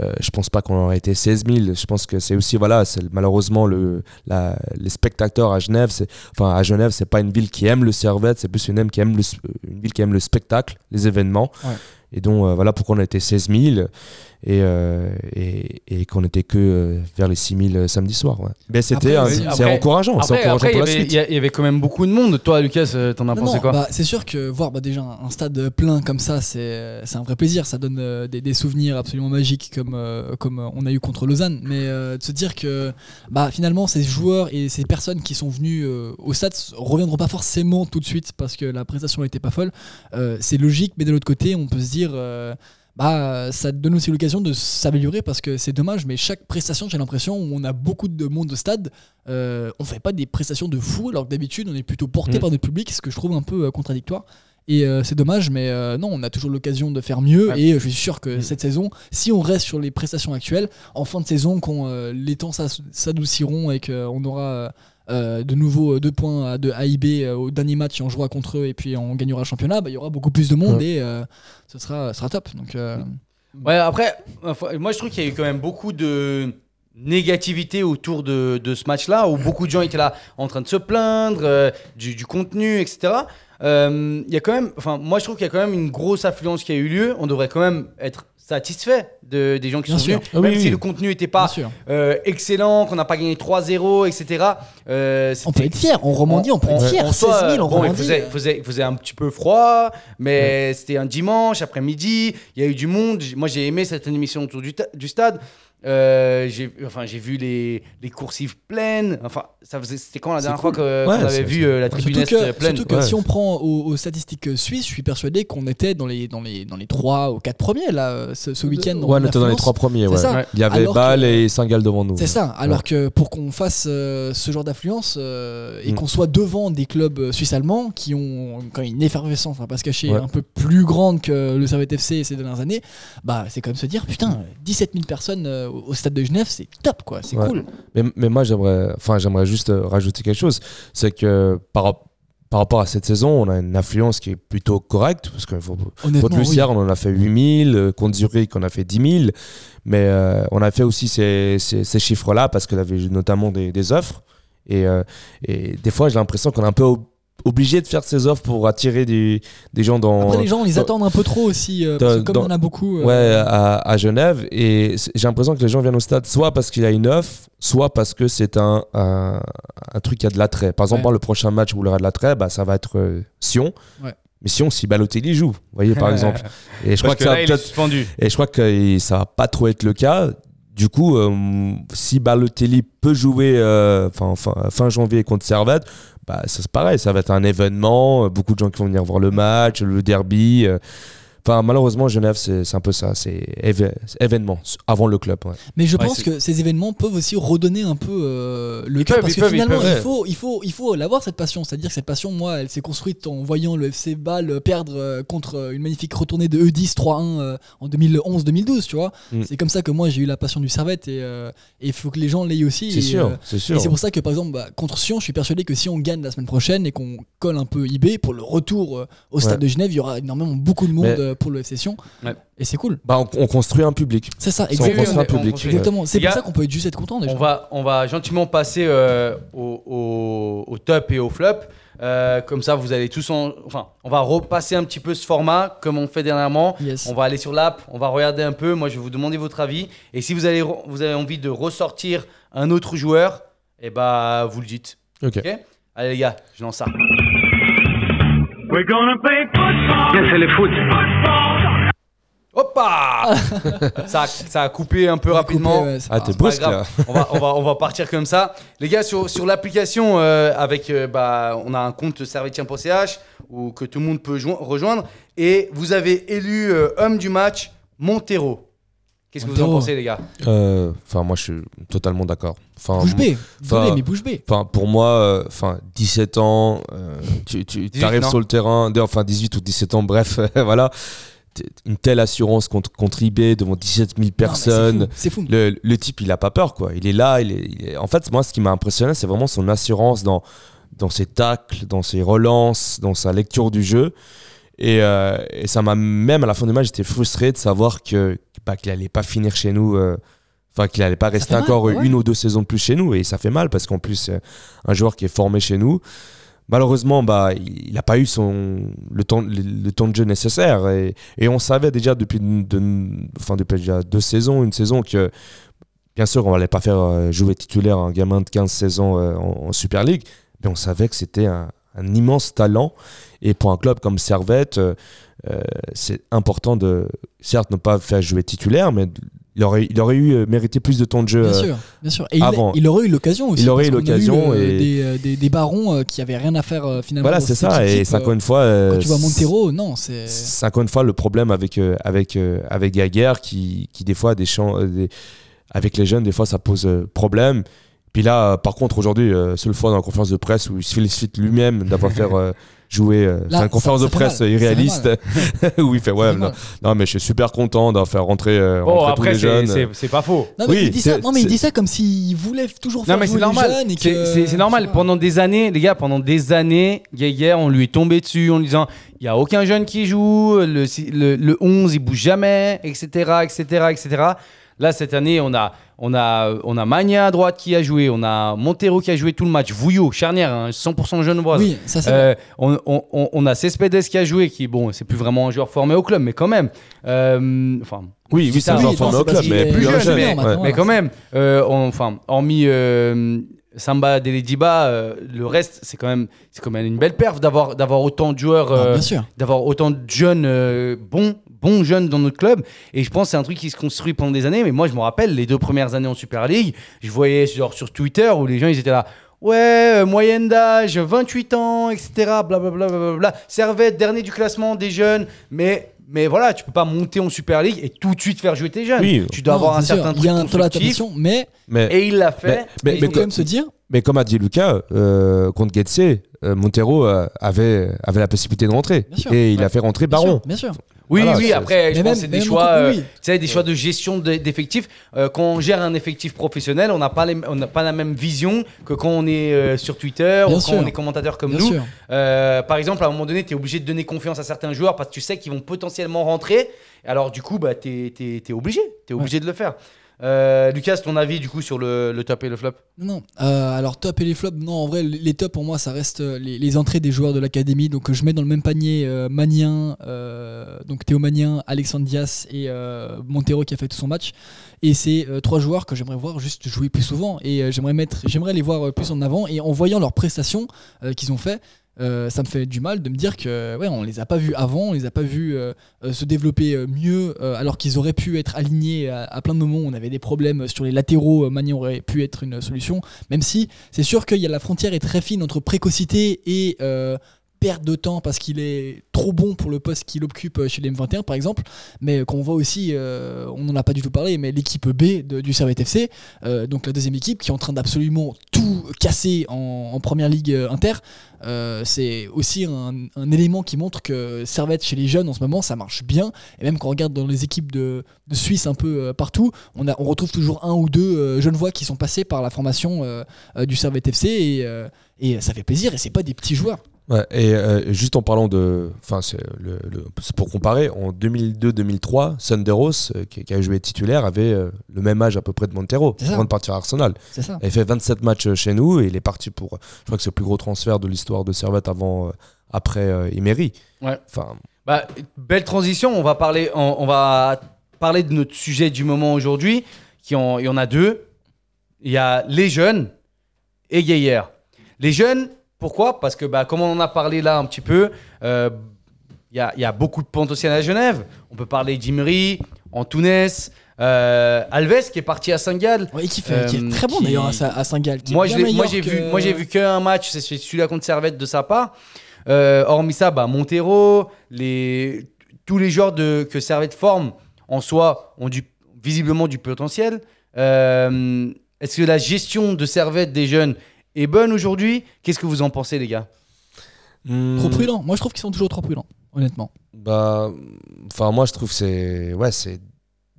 Speaker 1: euh, je pense pas qu'on aurait été 16 000. Je pense que c'est aussi, voilà, c'est malheureusement le, la- les spectateurs à Genève. C'est, enfin, à Genève, c'est pas une ville qui aime le Servette, c'est plus une, aime qui aime le, une ville qui aime le spectacle, les événements.
Speaker 7: Ouais.
Speaker 1: Et donc, euh, voilà pourquoi on a été 16 000 et, euh, et, et qu'on était que euh, vers les 6 000 samedi soir. ouais. Mais c'était, c'est encourageant. c'est
Speaker 5: Après,
Speaker 1: encourageant
Speaker 5: après, il y
Speaker 1: pour la
Speaker 5: avait-
Speaker 1: suite.
Speaker 5: il y, a- il y avait quand même beaucoup de monde. Toi, Lucas, euh, t'en as
Speaker 7: Non,
Speaker 5: pensé
Speaker 7: non,
Speaker 5: quoi?
Speaker 7: bah, C'est sûr que voir bah, déjà un stade plein comme ça, c'est un vrai plaisir. Ça donne euh, des, des souvenirs absolument magiques comme, euh, comme euh, on a eu contre Lausanne. Mais euh, de se dire que bah, finalement, ces joueurs et ces personnes qui sont venus euh, au stade reviendront pas forcément tout de suite parce que la prestation n'était pas folle. Euh, c'est logique, mais de l'autre côté, on peut se dire. Bah, ça donne aussi l'occasion de s'améliorer parce que c'est dommage, mais chaque prestation, j'ai l'impression, où on a beaucoup de monde au stade, euh, on fait pas des prestations de fou, alors que d'habitude, on est plutôt porté
Speaker 1: Mm.
Speaker 7: par notre public, ce que je trouve un peu euh, contradictoire. Et euh, c'est dommage, mais euh, non, on a toujours l'occasion de faire mieux.
Speaker 5: Ouais.
Speaker 7: Et euh, je suis sûr que
Speaker 5: Mm.
Speaker 7: cette saison, si on reste sur les prestations actuelles, en fin de saison, quand euh, les temps s'adouciront et qu'on aura de nouveau deux points de AIB euh, au dernier match et on jouera contre eux et puis on gagnera le championnat, bah, il y aura beaucoup plus de monde
Speaker 1: Ouais.
Speaker 7: et ce sera, sera top. Donc,
Speaker 5: Ouais, après, moi je trouve qu'il y a eu quand même beaucoup de, négativité autour de, de ce match-là, où beaucoup de gens étaient là en train de se plaindre euh, du, du contenu, etc. Euh, y a quand même, enfin, moi je trouve qu'il y a quand même une grosse affluence qui a eu lieu. On devrait quand même être satisfait de, des gens qui
Speaker 7: Bien
Speaker 5: sont
Speaker 7: sûr.
Speaker 5: venus,
Speaker 1: Ah
Speaker 5: même
Speaker 1: oui,
Speaker 5: si
Speaker 1: oui.
Speaker 5: le contenu n'était pas euh, excellent, qu'on n'a pas gagné 3-0, etc. Euh,
Speaker 7: On peut être fier, on remandit, on peut être fier.
Speaker 5: en
Speaker 7: 16
Speaker 5: soi,
Speaker 7: 000, on
Speaker 5: bon, il faisait, faisait, il faisait un petit peu froid, mais c'était un dimanche après-midi. Il y a eu du monde. Moi, j'ai aimé cette émission autour du stade. Euh, j'ai enfin, j'ai vu les, les coursives pleines. Enfin, ça faisait- c'était quand la dernière fois que- qu'on
Speaker 1: Ouais,
Speaker 5: avait
Speaker 1: c'est-
Speaker 5: vu euh, la tribune
Speaker 7: Surtout
Speaker 5: est
Speaker 7: que,
Speaker 5: pleine
Speaker 7: surtout que
Speaker 1: Ouais.
Speaker 7: si on prend aux, aux statistiques suisses, je suis persuadé qu'on était dans les, dans, les, dans les 3 ou 4 premiers là, euh, ce, ce week-end.
Speaker 1: Ouais, on était dans les trois premiers.
Speaker 7: C'est
Speaker 1: Ouais.
Speaker 7: ça.
Speaker 5: Ouais.
Speaker 1: Il y avait
Speaker 7: Alors
Speaker 1: Bâle
Speaker 7: que-
Speaker 1: et Saint-Gall devant nous.
Speaker 7: C'est ça. Alors que pour qu'on fasse euh, ce genre d'affluence euh, et
Speaker 1: Mm.
Speaker 7: qu'on soit devant des clubs euh, suisses-allemands qui ont quand même une effervescence, on va pas se cacher, un peu plus grande que le Servette FC ces dernières années, bah c'est quand même se dire putain, 17 000 personnes euh, au stade de Genève, c'est top quoi, c'est
Speaker 1: Ouais.
Speaker 7: cool.
Speaker 1: Mais, mais moi, j'aimerais, enfin, j'aimerais juste euh, rajouter quelque chose. C'est que par, par rapport à cette saison, on a une affluence qui est plutôt correcte. Parce qu'il faut, Contre
Speaker 7: oui.
Speaker 1: Lucière, on en a fait 8000. euh, Contre Zurich, on a fait 10 000. Mais euh, on a fait aussi ces, ces, ces chiffres-là parce qu'elle avait notamment des, des offres. Et, euh, et des fois, j'ai l'impression qu'on est un peu obligé de faire ces offres pour attirer des, des gens dans.
Speaker 7: Après les gens, on les
Speaker 1: dans-
Speaker 7: attendent un peu trop aussi, euh, parce que
Speaker 1: dans-
Speaker 7: comme
Speaker 1: dans-
Speaker 7: il y en a beaucoup. euh,
Speaker 1: Ouais, à, à Genève. Et j'ai l'impression que les gens viennent au stade soit parce qu'il y a une offre, soit parce que c'est un, un, un truc qui a de l'attrait. Par exemple,
Speaker 7: Ouais.
Speaker 1: le prochain match où il y aura de l'attrait, bah, ça va être euh, Sion.
Speaker 7: Ouais.
Speaker 1: Mais Sion, si Balotelli joue, vous voyez, par [laughs] exemple. Et je crois que,
Speaker 5: que
Speaker 1: ça va
Speaker 5: là,
Speaker 1: et je crois que ça va pas trop être le cas. Du coup, euh, si Balotelli peut jouer euh, fin, janvier contre Servette, bah, ça, c'est pareil, ça va être un événement. euh, Beaucoup de gens qui vont venir voir le match, le derby. Enfin, malheureusement, Genève, c'est un peu ça. C'est événement avant le club. ouais.
Speaker 7: Mais je
Speaker 5: Ouais,
Speaker 7: pense que ces événements peuvent aussi redonner un peu euh, le
Speaker 5: peuvent,
Speaker 7: parce que
Speaker 5: peuvent,
Speaker 7: finalement il faut il faut il faut l'avoir cette passion c'est-à-dire que cette passion moi elle s'est construite en voyant le FC Bâle perdre euh, contre euh, une magnifique retournée de E10 3-1 euh, en 2011-2012 tu vois
Speaker 1: Mm.
Speaker 7: c'est comme ça que moi j'ai eu la passion du Servette et euh, et il faut que les gens l'aient aussi
Speaker 1: C'est
Speaker 7: et,
Speaker 1: sûr,
Speaker 7: euh,
Speaker 1: c'est
Speaker 7: et
Speaker 1: sûr.
Speaker 7: c'est pour ça que par exemple bah, contre Sion je suis persuadé que si on gagne la semaine prochaine et qu'on colle un peu IB pour le retour euh, au stade
Speaker 1: Ouais.
Speaker 7: de Genève il y aura énormément beaucoup de monde
Speaker 1: Mais-
Speaker 7: pour le FC Sion
Speaker 5: Ouais.
Speaker 7: et c'est cool
Speaker 1: Bah, on, on construit un public.
Speaker 7: c'est ça
Speaker 1: on
Speaker 7: exactement
Speaker 1: construit un
Speaker 5: on- on
Speaker 1: public.
Speaker 5: construit-
Speaker 7: Exactement, c'est pour ça qu'on peut être juste être content déjà.
Speaker 5: On va, on va gentiment passer euh, au, au- au top et au flop. Euh, comme ça, vous allez tous en. Enfin, on va repasser un petit peu ce format comme on fait dernièrement.
Speaker 7: Yes.
Speaker 5: On va aller sur l'app, on va regarder un peu. Moi, je vais vous demander votre avis. Et si vous, re- vous avez envie de ressortir un autre joueur, eh bah, vous le dites.
Speaker 1: Ok.
Speaker 5: Ok? Allez, les gars, je lance ça.
Speaker 3: We're gonna play football.
Speaker 2: c'est le foot.
Speaker 5: Hoppa [laughs] ça, a, ça a coupé un peu rapidement.
Speaker 7: Coupé, ouais,
Speaker 1: Ah, t'es brusque là.
Speaker 5: on, va, on, va, on va partir comme ça. Les gars, sur, sur l'application, euh, avec, euh, bah, on a un compte servetien.ch où que tout le monde peut jo- rejoindre. Et vous avez élu euh, homme du match Montero. Qu'est-ce que vous en pensez, les gars?
Speaker 1: Euh, Enfin, moi, je suis totalement d'accord. Enfin,
Speaker 7: Bouche bée. Désolé,
Speaker 1: Enfin,
Speaker 7: mais bouche bée.
Speaker 1: Enfin, pour moi, euh, enfin, 17 ans, euh, tu, tu
Speaker 5: 18,
Speaker 1: arrives sur le terrain, enfin 18 ou 17 ans, bref, [laughs] voilà. Une telle assurance contre, contre eBay devant 17 000
Speaker 7: Non, mais
Speaker 1: personnes.
Speaker 7: C'est fou.
Speaker 1: Le, le type, il a pas peur, quoi. Il est là. Il est, il est- En fait, moi, ce qui m'a impressionné, c'est vraiment son assurance dans, dans ses tacles, dans ses relances, dans sa lecture du jeu. Et, euh, et ça m'a même à la fin du match, j'étais frustré de savoir que bah, qu'il allait pas finir chez nous. euh, Enfin, qu'il allait pas rester
Speaker 7: mal,
Speaker 1: encore
Speaker 7: ouais.
Speaker 1: une ou deux saisons de plus chez nous. Et ça fait mal parce qu'en plus, c'est un joueur qui est formé chez nous. Malheureusement, bah, il n'a pas eu son, le, temps, le, le temps de jeu nécessaire. Et, et on savait déjà depuis, de- enfin, depuis déjà deux saisons, une saison, que bien sûr, on n'allait pas faire euh, jouer titulaire un gamin de 15-16 ans euh, en, en Super League, mais on savait que c'était un, un immense talent. Et pour un club comme Servette, euh, euh, c'est important de, certes, ne pas faire jouer titulaire, mais il aurait, il aurait eu euh, mérité plus de temps de jeu.
Speaker 7: Bien sûr, bien sûr. Et
Speaker 1: avant.
Speaker 7: il aurait eu l'occasion aussi.
Speaker 1: Il aurait eu l'occasion et-
Speaker 7: Des, des, des barons qui avaient rien à faire finalement.
Speaker 1: Voilà, c'est ça. Et c'est encore une fois.
Speaker 7: Quand tu vois Montero, non, c'est.
Speaker 1: c'est encore une fois le problème avec avec avec Gaguerre qui, qui des fois des champs des- avec les jeunes des fois ça pose problème puis là euh, par contre aujourd'hui euh, seule fois dans la conférence de presse où il se félicite lui-même d'avoir fait euh, jouer euh,
Speaker 7: Là,
Speaker 1: enfin, une conférence
Speaker 7: ça-
Speaker 1: de
Speaker 7: ça
Speaker 1: presse
Speaker 7: mal.
Speaker 1: Irréaliste [laughs] où il fait ouais non, mais je suis super content d'avoir fait rentrer, euh,
Speaker 5: Bon,
Speaker 1: rentrer tous
Speaker 5: après,
Speaker 1: les
Speaker 5: c'est-
Speaker 1: jeunes
Speaker 5: c'est c'est pas faux.
Speaker 7: Non, mais
Speaker 1: Oui,
Speaker 7: il dit ça,
Speaker 1: c'est-
Speaker 7: non, mais il
Speaker 1: c'est-
Speaker 7: dit ça comme s'il voulait toujours faire
Speaker 5: Non, mais c'est
Speaker 7: jouer les
Speaker 5: normal.
Speaker 7: jeunes
Speaker 5: C'est-
Speaker 7: que-
Speaker 5: C'est c'est normal. Pendant des années, les gars, pendant des années, Geiger, on lui est tombé dessus en lui disant il n'y a aucun jeune qui joue, le, le 11, il bouge jamais, etc., etc., etc. Là, cette année, on a, on a, on a Magna à droite qui a joué, on a Montero qui a joué tout le match, Vouillot, charnière, hein, 100% genevoise.
Speaker 7: Oui, ça c'est
Speaker 5: Euh, on, on- on- on a Cespedes qui a joué, qui, bon, c'est plus vraiment un joueur formé au club, mais quand même. Euh, enfin,
Speaker 1: Oui, oui, c'est un
Speaker 5: ça,
Speaker 1: joueur
Speaker 7: oui,
Speaker 1: formé
Speaker 7: non,
Speaker 1: au club, mais plus
Speaker 5: jeune,
Speaker 1: jeune.
Speaker 5: mais-
Speaker 1: ouais.
Speaker 5: mais quand même, euh, on- enfin, hormis euh, Samba Delediba, euh, le reste, c'est quand même, c'est quand même une belle perf d'avoir, d'avoir autant de joueurs,
Speaker 7: Ah,
Speaker 5: euh,
Speaker 7: bien sûr.
Speaker 5: d'avoir autant de jeunes euh, bons, bons jeunes dans notre club. Et je pense que c'est un truc qui se construit pendant des années. Mais moi, je me rappelle les deux premières années en Super League, je voyais genre sur Twitter où les gens ils étaient là. Ouais, euh, moyenne d'âge, 28 ans, etc. Blablabla. Bla, bla, Servette, dernier du classement des jeunes. Mais, mais voilà, tu peux pas monter en Super League et tout de suite faire jouer tes jeunes.
Speaker 1: Oui.
Speaker 5: Tu dois
Speaker 7: Non,
Speaker 5: avoir un
Speaker 7: sûr,
Speaker 5: certain
Speaker 7: Il
Speaker 5: truc
Speaker 7: y a un mais
Speaker 1: Mais,
Speaker 5: Et il l'a fait.
Speaker 1: mais, mais,
Speaker 7: il
Speaker 1: mais
Speaker 7: faut quand même se dire.
Speaker 1: mais comme a dit Lucas, euh, contre Getse, euh, Montero euh, avait, avait la possibilité de rentrer.
Speaker 7: Bien sûr.
Speaker 1: Et il a fait rentrer
Speaker 7: Bien
Speaker 1: Baron.
Speaker 7: sûr, bien sûr.
Speaker 5: Oui,
Speaker 1: Voilà,
Speaker 5: oui, après, je
Speaker 7: Mais
Speaker 5: pense que c'est des choix, euh,
Speaker 7: oui.
Speaker 5: tu sais, des choix de gestion de- d'effectifs. Euh, quand on gère un effectif professionnel, on n'a pas, les- on n'a pas la même vision que quand on est euh, sur Twitter
Speaker 7: Bien
Speaker 5: ou
Speaker 7: sûr.
Speaker 5: quand on est commentateur comme
Speaker 7: Bien
Speaker 5: nous. par exemple, à un moment donné, tu es obligé de donner confiance à certains joueurs parce que tu sais qu'ils vont potentiellement rentrer. Alors, du coup, bah, tu es, obligé. Tu es obligé de le faire. Euh, Lucas, ton avis du coup sur le, top et le flop
Speaker 7: Non. Euh, alors top et les flops, non, en vrai, les tops pour moi, ça reste euh, les, entrées des joueurs de l'académie. Donc je mets dans le même panier euh, donc Théo Magnien, Alexandre Dias et Montero qui a fait tout son match. Et c'est trois joueurs que j'aimerais voir juste jouer plus souvent et j'aimerais j'aimerais les voir plus en avant. Et en voyant leurs prestations qu'ils ont fait. Euh, ça me fait du mal de me dire que ouais on les a pas vus avant, on les a pas vus euh, euh, se développer mieux alors qu'ils auraient pu être alignés à, plein de moments. où On avait des problèmes sur les latéraux, Magnan aurait pu être une solution. Même si c'est sûr qu'il y a la frontière est très fine entre précocité et perte de temps parce qu'il est trop bon pour le poste qu'il occupe euh, chez les M21 par exemple. Mais qu'on voit aussi, euh, on n'en a pas du tout parlé, mais l'équipe B de- du Servette FC, euh, donc la deuxième équipe qui est en train d'absolument tout casser en, première ligue euh, inter. euh, c'est aussi un, élément qui montre que Servette chez les jeunes en ce moment ça marche bien et même quand on regarde dans les équipes de, de Suisse un peu euh, partout on, a, on retrouve toujours un ou deux euh, jeunes voix qui sont passés par la formation euh, euh, du Servette FC et, euh, et ça fait plaisir et c'est pas des petits joueurs
Speaker 1: Ouais, et euh, juste en parlant de. Enfin, c'est le- le- c'est pour comparer, en 2002-2003, Sanderos, euh, qui, qui a joué titulaire, avait euh, le même âge à peu près de Montero, avant de partir à Arsenal. Il a fait 27 matchs chez nous et il est parti pour. Je crois que c'est le plus gros transfert de l'histoire de Servette avant, euh, après euh, Emery.
Speaker 5: Ouais.
Speaker 1: Enfin,
Speaker 5: Bah, belle transition. On va parler, on, on va parler de notre sujet du moment aujourd'hui. Il y en a deux. Il y a les jeunes et Gaillard. Les jeunes, pourquoi? Parce que, bah, comme on en a parlé là un petit peu, euh, il y, a, il y a beaucoup de potentiel à Genève. On peut parler d'Imri, Antunes, euh, Alves qui est parti à Saint-Gall.
Speaker 7: Et qui, fait, qui est
Speaker 5: Euh,
Speaker 7: très bon
Speaker 5: qui-
Speaker 7: d'ailleurs à, Sa- à Saint-Gall
Speaker 5: Moi, moi, j'ai
Speaker 7: que-
Speaker 5: vu, moi, j'ai vu qu'un match, c'est celui-là contre Servette de sa part. Euh, hormis ça, bah, Montero, les, tous les joueurs de, que Servette forme en soi ont du, visiblement du potentiel. Euh, Est-ce que la gestion de Servette des jeunes est bonne aujourd'hui Qu'est-ce que vous en pensez, les gars?
Speaker 1: Hmm,
Speaker 7: trop prudent moi je trouve qu'ils sont toujours trop prudents honnêtement
Speaker 1: Bah, enfin, moi, je trouve que c'est. Ouais, c'est.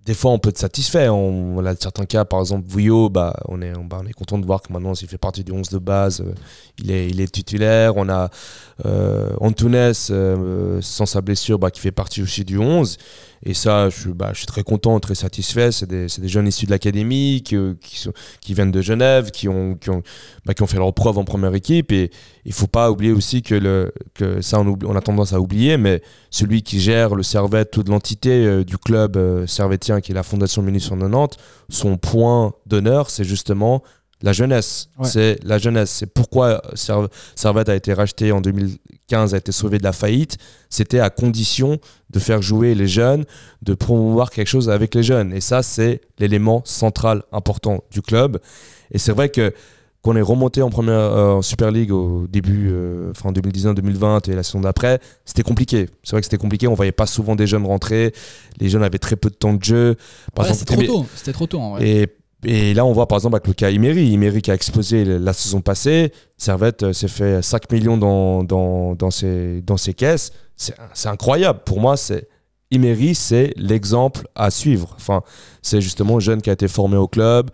Speaker 1: Des fois, on peut être satisfait. On, a certains cas, par exemple, Vouillot, bah, on, est, bah, on est content de voir que maintenant, s'il fait partie du 11 de base, euh, il, est, il est titulaire. On a euh, Antunes, euh, sans sa blessure, bah, qui fait partie aussi du 11. Et ça, je, bah, je suis très content, très satisfait. C'est des, des jeunes issus de l'académie qui, euh, qui, qui viennent de Genève, qui ont, qui, ont, bah, qui ont fait leur preuve en première équipe. Et il faut pas oublier aussi que, le, que ça, on, oublie- on a tendance à oublier, mais celui qui gère le Servette, toute l'entité du club euh, qui est la Fondation 1890, son point d'honneur, c'est justement la jeunesse.
Speaker 7: Ouais.
Speaker 1: C'est la jeunesse. C'est pourquoi Serv- Servette a été racheté en 2015, a été sauvé de la faillite. C'était à condition de faire jouer les jeunes, de promouvoir quelque chose avec les jeunes. Et ça, c'est l'élément central important du club. Et c'est vrai que qu'on est remonté en première euh, en Super League au début, euh, enfin en 2019-2020 et la saison d'après, c'était compliqué. C'est vrai que c'était compliqué. On voyait pas souvent des jeunes rentrer. Les jeunes avaient très peu de temps de jeu. Par
Speaker 7: Ouais, c'était trop tôt c'était trop tôt
Speaker 1: et, et là, on voit par exemple avec le cas Imery. Imery qui a explosé la saison passée. Servette euh, s'est fait 5 millions dans, dans, dans, ses, dans ses caisses. C'est c'est incroyable. Pour moi, c'est Imery, c'est l'exemple à suivre. Enfin, c'est justement un jeune qui a été formé au club,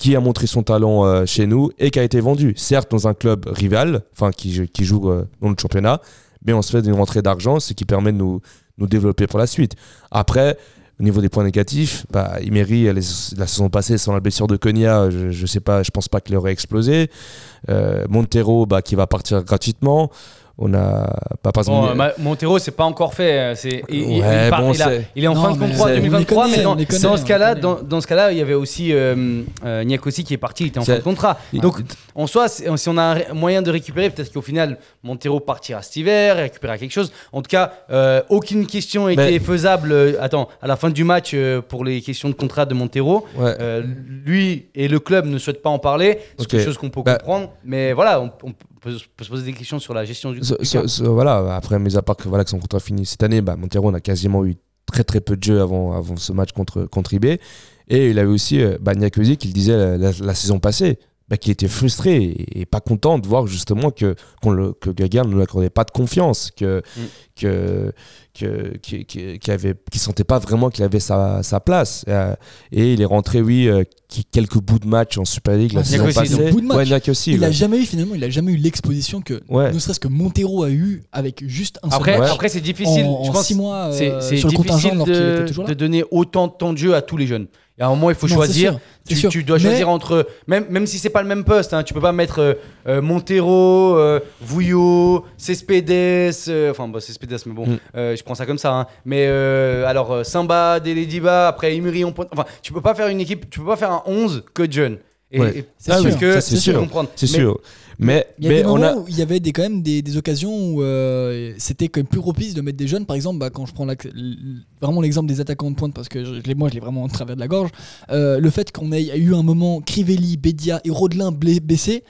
Speaker 1: qui a montré son talent euh, chez nous et qui a été vendu. Certes, dans un club rival, enfin, qui, joue euh, dans le championnat, mais on se fait une rentrée d'argent, ce qui permet de nous, développer pour la suite. Après, Au niveau des points négatifs, bah, Imery, la saison passée, sans la blessure de Konya, je, je sais pas, je pense pas qu'il aurait explosé. Euh, Montero, bah, qui va partir gratuitement. On a pas pas
Speaker 5: Bon, euh, Montero, c'est pas encore fait. C'est, il, il-
Speaker 1: Ouais,
Speaker 5: il part-
Speaker 1: bon,
Speaker 5: il a-
Speaker 1: c'est-
Speaker 5: il est en
Speaker 7: Non,
Speaker 5: fin de contrat
Speaker 7: c'est- on les
Speaker 5: 2023,
Speaker 7: connaît,
Speaker 5: mais dans,
Speaker 7: connaît,
Speaker 5: ce cas-là,
Speaker 7: connaît.
Speaker 5: dans, dans ce cas-là, il y avait aussi euh, euh, Niakosi qui est parti, il était en fin de contrat. Donc, en soi, si on a un moyen de récupérer, peut-être qu'au final, Montero partira cet hiver, récupérera quelque chose. En tout cas, euh, aucune question était
Speaker 1: Mais-
Speaker 5: faisable. euh, attends, à la fin du match, euh, pour les questions de contrat de Montero,
Speaker 1: Ouais.
Speaker 5: euh, lui et le club ne souhaitent pas en parler. C'est quelque chose qu'on peut
Speaker 1: Bah-
Speaker 5: comprendre. Mais voilà, on, on peut, peut se poser des questions sur la gestion du,
Speaker 1: Ce-
Speaker 5: du
Speaker 1: ce-
Speaker 5: cas.
Speaker 1: ce- voilà, après, mis à part que, voilà, que son contrat finit cette année, bah, Montero on a quasiment eu très très peu de jeux avant, avant ce match contre, contre IB. Et il avait aussi euh, qui le disait la, la- la saison passée, bah, qu'il était frustré et, et pas content de voir justement que, le, que ne lui accordait pas de confiance, que,
Speaker 5: Mm.
Speaker 1: que, que, qu'il qu'il avait, qu'il sentait pas vraiment qu'il avait sa, sa place. Euh, et il est rentré, oui, euh, quelques bouts de match en Super League la saison passée.
Speaker 7: Il
Speaker 1: ouais.
Speaker 7: a jamais eu finalement, il a jamais eu l'exposition que
Speaker 1: Ouais.
Speaker 7: ne serait-ce que Montero a eu avec juste un seul match
Speaker 5: après c'est difficile.
Speaker 7: en,
Speaker 5: je
Speaker 7: en
Speaker 5: pense
Speaker 7: six mois euh,
Speaker 5: c'est difficile de,
Speaker 7: était toujours là.
Speaker 5: de donner autant de temps de jeu à tous les jeunes. Y a un moment, il faut
Speaker 7: Non,
Speaker 5: choisir. Tu, dois
Speaker 7: Mais-
Speaker 5: choisir entre. Même, même si c'est pas le même poste, hein, tu peux pas mettre euh, euh, Montero, euh, Vouillot, Cespedes. euh, enfin, bah, Cespedes, mais bon,
Speaker 1: Mm.
Speaker 5: euh, je prends ça comme ça. hein. Mais euh, alors, euh, Samba, Delediba, après Imuri, on pointe. Enfin, tu peux pas faire une équipe, tu peux pas faire un 11 que. Et,
Speaker 1: Ouais.
Speaker 5: et-
Speaker 7: C'est sûr,
Speaker 5: que
Speaker 1: ça, c'est sûr.
Speaker 5: Mais,
Speaker 7: Il y a
Speaker 1: mais
Speaker 7: des
Speaker 1: on a.
Speaker 7: où il y avait des, quand même des, des occasions où euh, c'était quand même plus propice de mettre des jeunes. Par exemple, bah, quand je prends l'ac- l- vraiment l'exemple des attaquants de pointe, parce que je, moi je l'ai vraiment en travers de la gorge, euh, le fait qu'on ait eu un moment Crivelli, Bédia et Rodelin blessés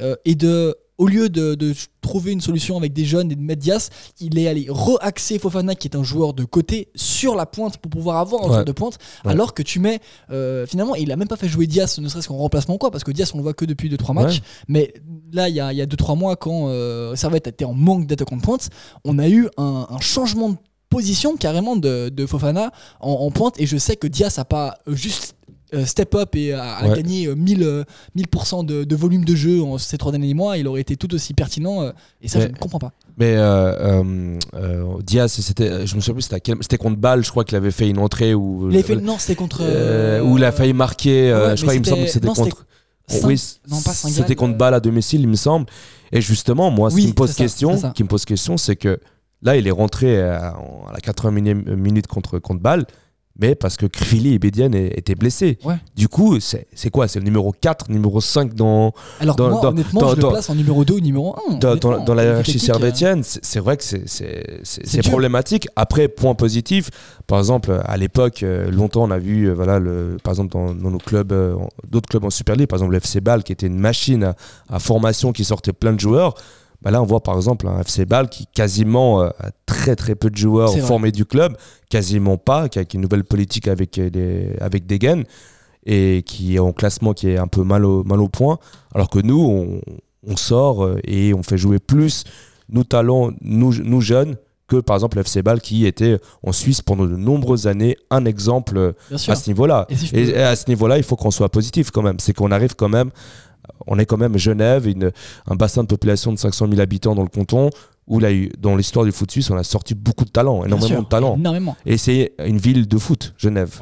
Speaker 7: euh, et de. Au lieu de, de trouver une solution avec des jeunes et de mettre Dias, il est allé re-axer Fofana, qui est un joueur de côté, sur la pointe pour pouvoir avoir un
Speaker 1: Ouais.
Speaker 7: joueur de pointe.
Speaker 1: Ouais.
Speaker 7: Alors que tu mets. euh, finalement, il a même pas fait jouer Dias, ne serait-ce qu'en remplacement quoi, parce que Dias, on le voit que depuis 2-3 matchs.
Speaker 1: Ouais.
Speaker 7: Mais là, il y a 2-3 mois, quand euh, Servette était en manque d'attaquant de pointe, on a eu un, un changement de position carrément de, de Fofana en, en pointe. Et je sais que Diaz a pas juste step up et a, a
Speaker 1: Ouais.
Speaker 7: gagné euh, 1000, euh, 1000% de, de volume de jeu en ces trois derniers mois. Il aurait été tout aussi pertinent. euh, et ça,
Speaker 1: Mais-
Speaker 7: je ne comprends pas.
Speaker 1: Mais euh, euh, euh, Diaz, c'était, je me souviens plus, c'était, contre Bâle, je crois qu'il avait fait une entrée où,
Speaker 7: Il fait, non, c'était contre.
Speaker 1: euh,
Speaker 7: euh,
Speaker 1: où il a failli marquer. euh,
Speaker 7: ouais,
Speaker 1: je crois, il me semble que
Speaker 7: c'était-
Speaker 1: contre. Oui, c'était contre
Speaker 7: euh,
Speaker 1: Bâle à domicile, il me semble. Et justement, moi, ce qui me pose
Speaker 7: ça,
Speaker 1: question, qui me pose question, c'est que là, il est rentré à, à la 81e minute contre contre Bâle. Mais parce que Krivili et Bédiane étaient blessés.
Speaker 7: Ouais.
Speaker 1: Du coup, c'est quoi? C'est le numéro 4, numéro 5 dans,
Speaker 7: Alors,
Speaker 1: dans-
Speaker 7: moi,
Speaker 1: dans-
Speaker 7: honnêtement,
Speaker 1: dans-
Speaker 7: je le place en numéro 2 ou numéro 1.
Speaker 1: dans, la hiérarchie servétienne, c'est c'est vrai que c'est- problématique. Après, point positif, par exemple, à l'époque, euh, longtemps, on a vu, euh, voilà, le, par exemple, dans, nos clubs, euh, d'autres clubs en Super League, par exemple le FC Bâle, qui était une machine à, à formation qui sortait plein de joueurs. Bah là, on voit par exemple un FC Bâle qui quasiment euh, a très très peu de joueurs formés du club, quasiment pas, qui a une nouvelle politique avec, euh, les, avec Degen et qui est en classement qui est un peu mal au, mal au point, alors que nous, on, on sort euh, et on fait jouer plus nos talents, nous, nous jeunes, que par exemple le FC Bâle qui était en Suisse pendant de nombreuses années un exemple à ce niveau-là.
Speaker 7: Et si je
Speaker 1: Et,
Speaker 7: peux-
Speaker 1: et à ce niveau-là, il faut qu'on soit positif quand même. C'est qu'on arrive quand même, on est quand même Genève, une- un bassin de population de 500 000 habitants dans le canton, où là, dans l'histoire du foot suisse, on a sorti beaucoup de talents, énormément
Speaker 7: sûr,
Speaker 1: de talents.
Speaker 7: Énormément.
Speaker 1: Et c'est une ville de foot, Genève.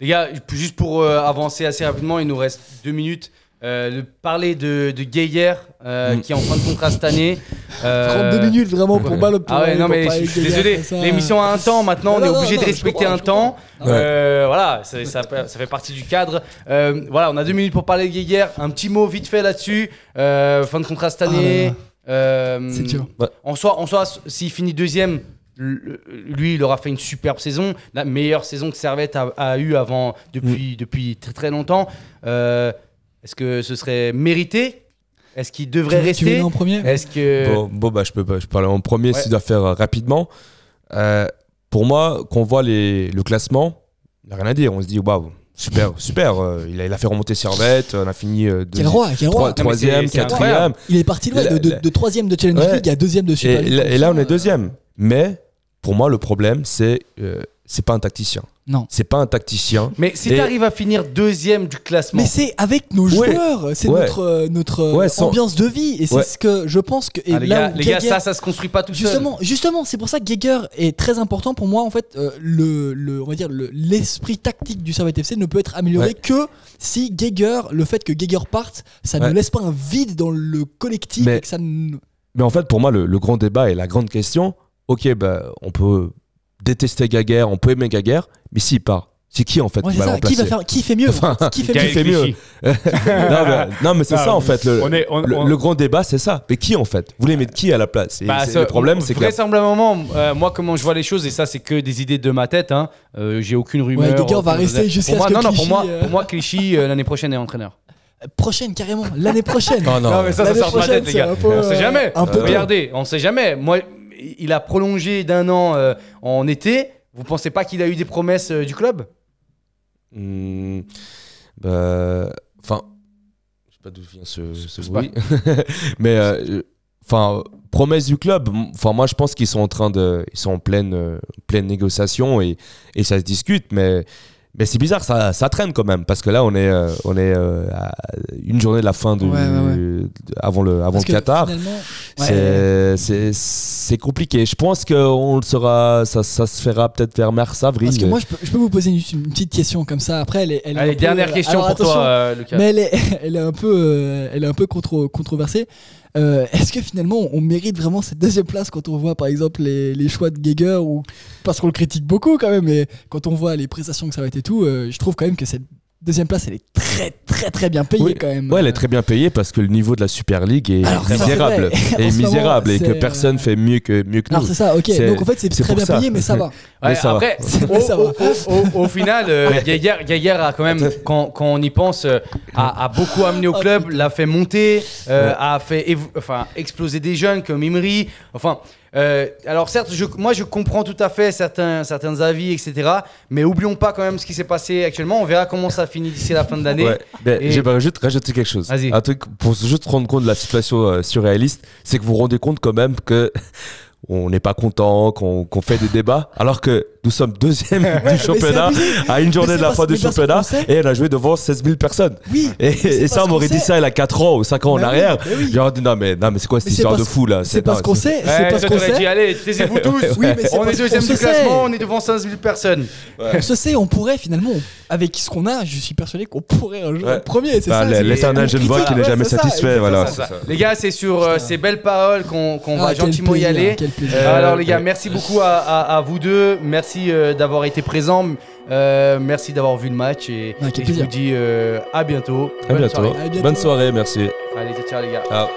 Speaker 5: Les gars, juste pour euh, avancer assez rapidement, il nous reste deux minutes. Euh, le- parler de, de Gaillère, euh,
Speaker 1: Mm.
Speaker 5: qui est en fin de contrat cette année. [laughs] Euh,
Speaker 7: 32 minutes vraiment pour
Speaker 1: ouais.
Speaker 7: balle pour
Speaker 5: Ah ouais, non, mais je suis
Speaker 7: gars
Speaker 5: désolé. L'émission a un temps maintenant, on est
Speaker 7: non,
Speaker 5: obligé
Speaker 7: non,
Speaker 5: de
Speaker 7: je
Speaker 5: respecter un
Speaker 7: je
Speaker 5: temps. Euh, voilà, ça, ça, ça fait partie du cadre. Euh, voilà, on a deux minutes pour parler de Gaillère. Un petit mot vite fait là-dessus. Euh, fin de contrat cette
Speaker 7: Ah
Speaker 5: année. Euh,
Speaker 7: C'est dur.
Speaker 5: En soi, en soi s'il finit deuxième, lui, il aura fait une superbe saison, la meilleure saison que Servette a, a eu avant depuis, depuis très très longtemps. Euh, Est-ce que ce serait mérité? Est-ce qu'il devrait
Speaker 7: Tu tu veux
Speaker 5: rester
Speaker 7: aller en premier?
Speaker 5: Est-ce que
Speaker 1: Bon, bon, bah, je peux, pas- je peux parler en premier
Speaker 5: Ouais.
Speaker 1: si je dois faire euh, rapidement. Euh, pour moi, quand on voit les, le classement, il n'y a rien à dire. On se dit, waouh, super, super. euh, il, a, il a fait remonter Servette, on a fini euh,
Speaker 7: Quel roi, quel
Speaker 1: trois-
Speaker 7: roi.
Speaker 1: Troisième, quatrième.
Speaker 7: Il est parti loin,
Speaker 1: La-
Speaker 7: de, de, de troisième de Challenge
Speaker 1: Ouais.
Speaker 7: League à deuxième de Super
Speaker 1: Et,
Speaker 7: League. comme
Speaker 1: et là, on est deuxième. Mais pour moi, le problème, c'est euh, c'est pas un tacticien.
Speaker 7: Non.
Speaker 1: C'est pas un tacticien.
Speaker 5: Mais si
Speaker 1: Et-
Speaker 5: tu arrives à finir deuxième du classement,
Speaker 7: Mais c'est avec nos
Speaker 1: Ouais.
Speaker 7: joueurs, c'est
Speaker 1: Ouais.
Speaker 7: notre, euh, notre euh,
Speaker 1: Ouais, sans-
Speaker 7: ambiance de vie. Et c'est
Speaker 1: Ouais.
Speaker 7: ce que je pense que. Et
Speaker 5: Ah, les,
Speaker 7: là
Speaker 5: gars, les gars, ça, ça se construit pas tout seul.
Speaker 7: Justement, justement, c'est pour ça que Geiger est très important pour moi. En fait, euh, le, le, on va dire le- l'esprit tactique du Servette FC ne peut être amélioré
Speaker 1: Ouais.
Speaker 7: que si Geiger, le fait que Geiger parte, ça ne laisse pas un vide dans le collectif
Speaker 1: Mais-
Speaker 7: et que ça ne-
Speaker 1: Mais en fait, pour moi, le, le grand débat et la grande question, ok, bah, on peut détester Gaguerre, on peut aimer Gaguerre, mais s'il part, c'est qui en fait
Speaker 7: Ouais,
Speaker 1: qui va
Speaker 7: ça. Qui va faire, qui fait mieux?
Speaker 1: Enfin,
Speaker 7: Qui fait
Speaker 1: qui
Speaker 7: mieux?
Speaker 1: fait mieux? [laughs] non, mais, non, mais c'est ça en fait. Le,
Speaker 8: on est- on-
Speaker 1: le-
Speaker 8: on-
Speaker 1: le grand débat, c'est ça. Mais qui en fait? Vous voulez mettre qui à la place?
Speaker 5: Bah, ça-
Speaker 1: Le problème, c'est que. la-
Speaker 5: vraisemblablement, euh, moi, comment je vois les choses, et ça, c'est que des idées de ma tête. Hein, euh, J'ai aucune rumeur.
Speaker 7: Ouais, Geiger va rester jusqu'à
Speaker 5: Pour moi,
Speaker 7: ce que
Speaker 5: non, non, pour
Speaker 7: Clichy,
Speaker 5: moi,
Speaker 7: euh,
Speaker 5: pour moi, Clichy euh, l'année prochaine est entraîneur.
Speaker 7: Prochaine carrément, l'année prochaine. [laughs]
Speaker 1: Non, non.
Speaker 5: Non, mais ça, ça sort de ma tête, les gars. on sait jamais.
Speaker 7: un peu
Speaker 5: Regardez, on sait jamais. Moi, il a prolongé d'un an euh, en été. Vous pensez pas qu'il a eu des promesses euh, du club?
Speaker 1: Hmm, bah, Enfin, je sais pas d'où vient ce, ce bruit. [laughs] mais, euh, enfin, promesse du club. Enfin, moi, je pense qu'ils sont en train de. Ils sont en pleine, pleine négociation et, et ça se discute, mais. Mais c'est bizarre, ça, ça traîne quand même, parce que là, on est, euh, on est euh, à une journée de la fin du,
Speaker 7: Ouais, ouais, ouais.
Speaker 1: de- avant le, avant le
Speaker 7: que
Speaker 1: Qatar. C'est- compliqué. Je pense qu'on le sera, ça, ça se fera peut-être vers mars, avril.
Speaker 7: Parce que moi, je peux, je peux vous poser une, une petite question comme ça. Après, elle est, elle est
Speaker 5: Allez,
Speaker 7: peu-
Speaker 5: dernière question
Speaker 7: alors,
Speaker 5: pour toi, euh, Lucas.
Speaker 7: Mais elle est, [laughs] elle est un peu, euh, elle est un peu contro- controversée. Euh, Est-ce que finalement, on mérite vraiment cette deuxième place quand on voit, par exemple, les, choix de Geiger ou parce qu'on le critique beaucoup quand même, mais quand on voit les prestations que ça va être et tout, euh, je trouve quand même que cette deuxième place, elle est très, très, très bien payée
Speaker 1: Oui.
Speaker 7: quand même.
Speaker 1: Ouais, elle est très bien payée parce que le niveau de la Super League est
Speaker 7: Alors,
Speaker 1: misérable. [laughs] est
Speaker 7: moment,
Speaker 1: misérable et que personne fait mieux que, mieux que nous.
Speaker 7: Alors c'est ça, ok. Donc en fait, c'est très bien
Speaker 1: ça.
Speaker 7: payé, mais ça [laughs] va.
Speaker 1: Mais
Speaker 5: Ouais,
Speaker 1: ça va.
Speaker 5: après, [laughs]
Speaker 7: Mais
Speaker 5: au,
Speaker 7: ça va.
Speaker 5: au- au- au final, euh, Geiger a quand même, quand, quand on y pense, euh, a, a beaucoup amené au
Speaker 7: Oh,
Speaker 5: club, l'a fait monter, euh, a fait enfin, exploser des jeunes comme Imri. Enfin, euh, alors certes, je, moi je comprends tout à fait certains, certains avis, etc. Mais oublions pas quand même ce qui s'est passé actuellement. On verra comment ça finit d'ici la fin de l'année.
Speaker 1: Ouais.
Speaker 5: Et-
Speaker 1: J'aimerais juste rajouter quelque chose.
Speaker 5: Vas-y.
Speaker 1: Un truc pour juste rendre compte de la situation euh, surréaliste, c'est que vous vous rendez compte quand même que [laughs] on n'est pas content, qu'on qu'on fait des débats, alors que nous sommes deuxième [laughs] du championnat à une journée de la fin du championnat et on a joué devant 16 000 personnes.
Speaker 7: Oui.
Speaker 1: Et, ça, on m'aurait dit ça il y a 4 ans ou 5 ans en arrière.
Speaker 7: oui.
Speaker 1: J'aurais dit non, mais, non, mais c'est quoi cette histoire de fou là?
Speaker 7: C'est parce qu'on sait, c'est parce
Speaker 5: toi,
Speaker 7: qu'on sait.
Speaker 5: allez, taisez-vous [laughs] tous.
Speaker 7: Oui, mais c'est
Speaker 5: on est deuxième du classement, on est devant 15 000 personnes.
Speaker 7: On se sait, on pourrait finalement, avec ce qu'on a, je suis persuadé qu'on pourrait un jour premier. C'est
Speaker 1: Bah,
Speaker 7: ça.
Speaker 1: L'éternel Genevois qui n'est jamais satisfait. Voilà.
Speaker 5: Les gars, c'est sur euh, ces belles paroles qu'on
Speaker 7: Ah,
Speaker 5: va gentiment y aller. Euh, alors les gars, merci beaucoup à vous deux. Merci euh, d'avoir été présents. Euh, merci d'avoir vu le match et,
Speaker 7: Ah,
Speaker 5: je vous dis euh, à bientôt.
Speaker 1: À
Speaker 5: Bonne
Speaker 1: bientôt.
Speaker 5: soirée.
Speaker 7: À bientôt.
Speaker 1: Bonne soirée, merci.
Speaker 5: Allez, ciao les gars.
Speaker 1: Ciao.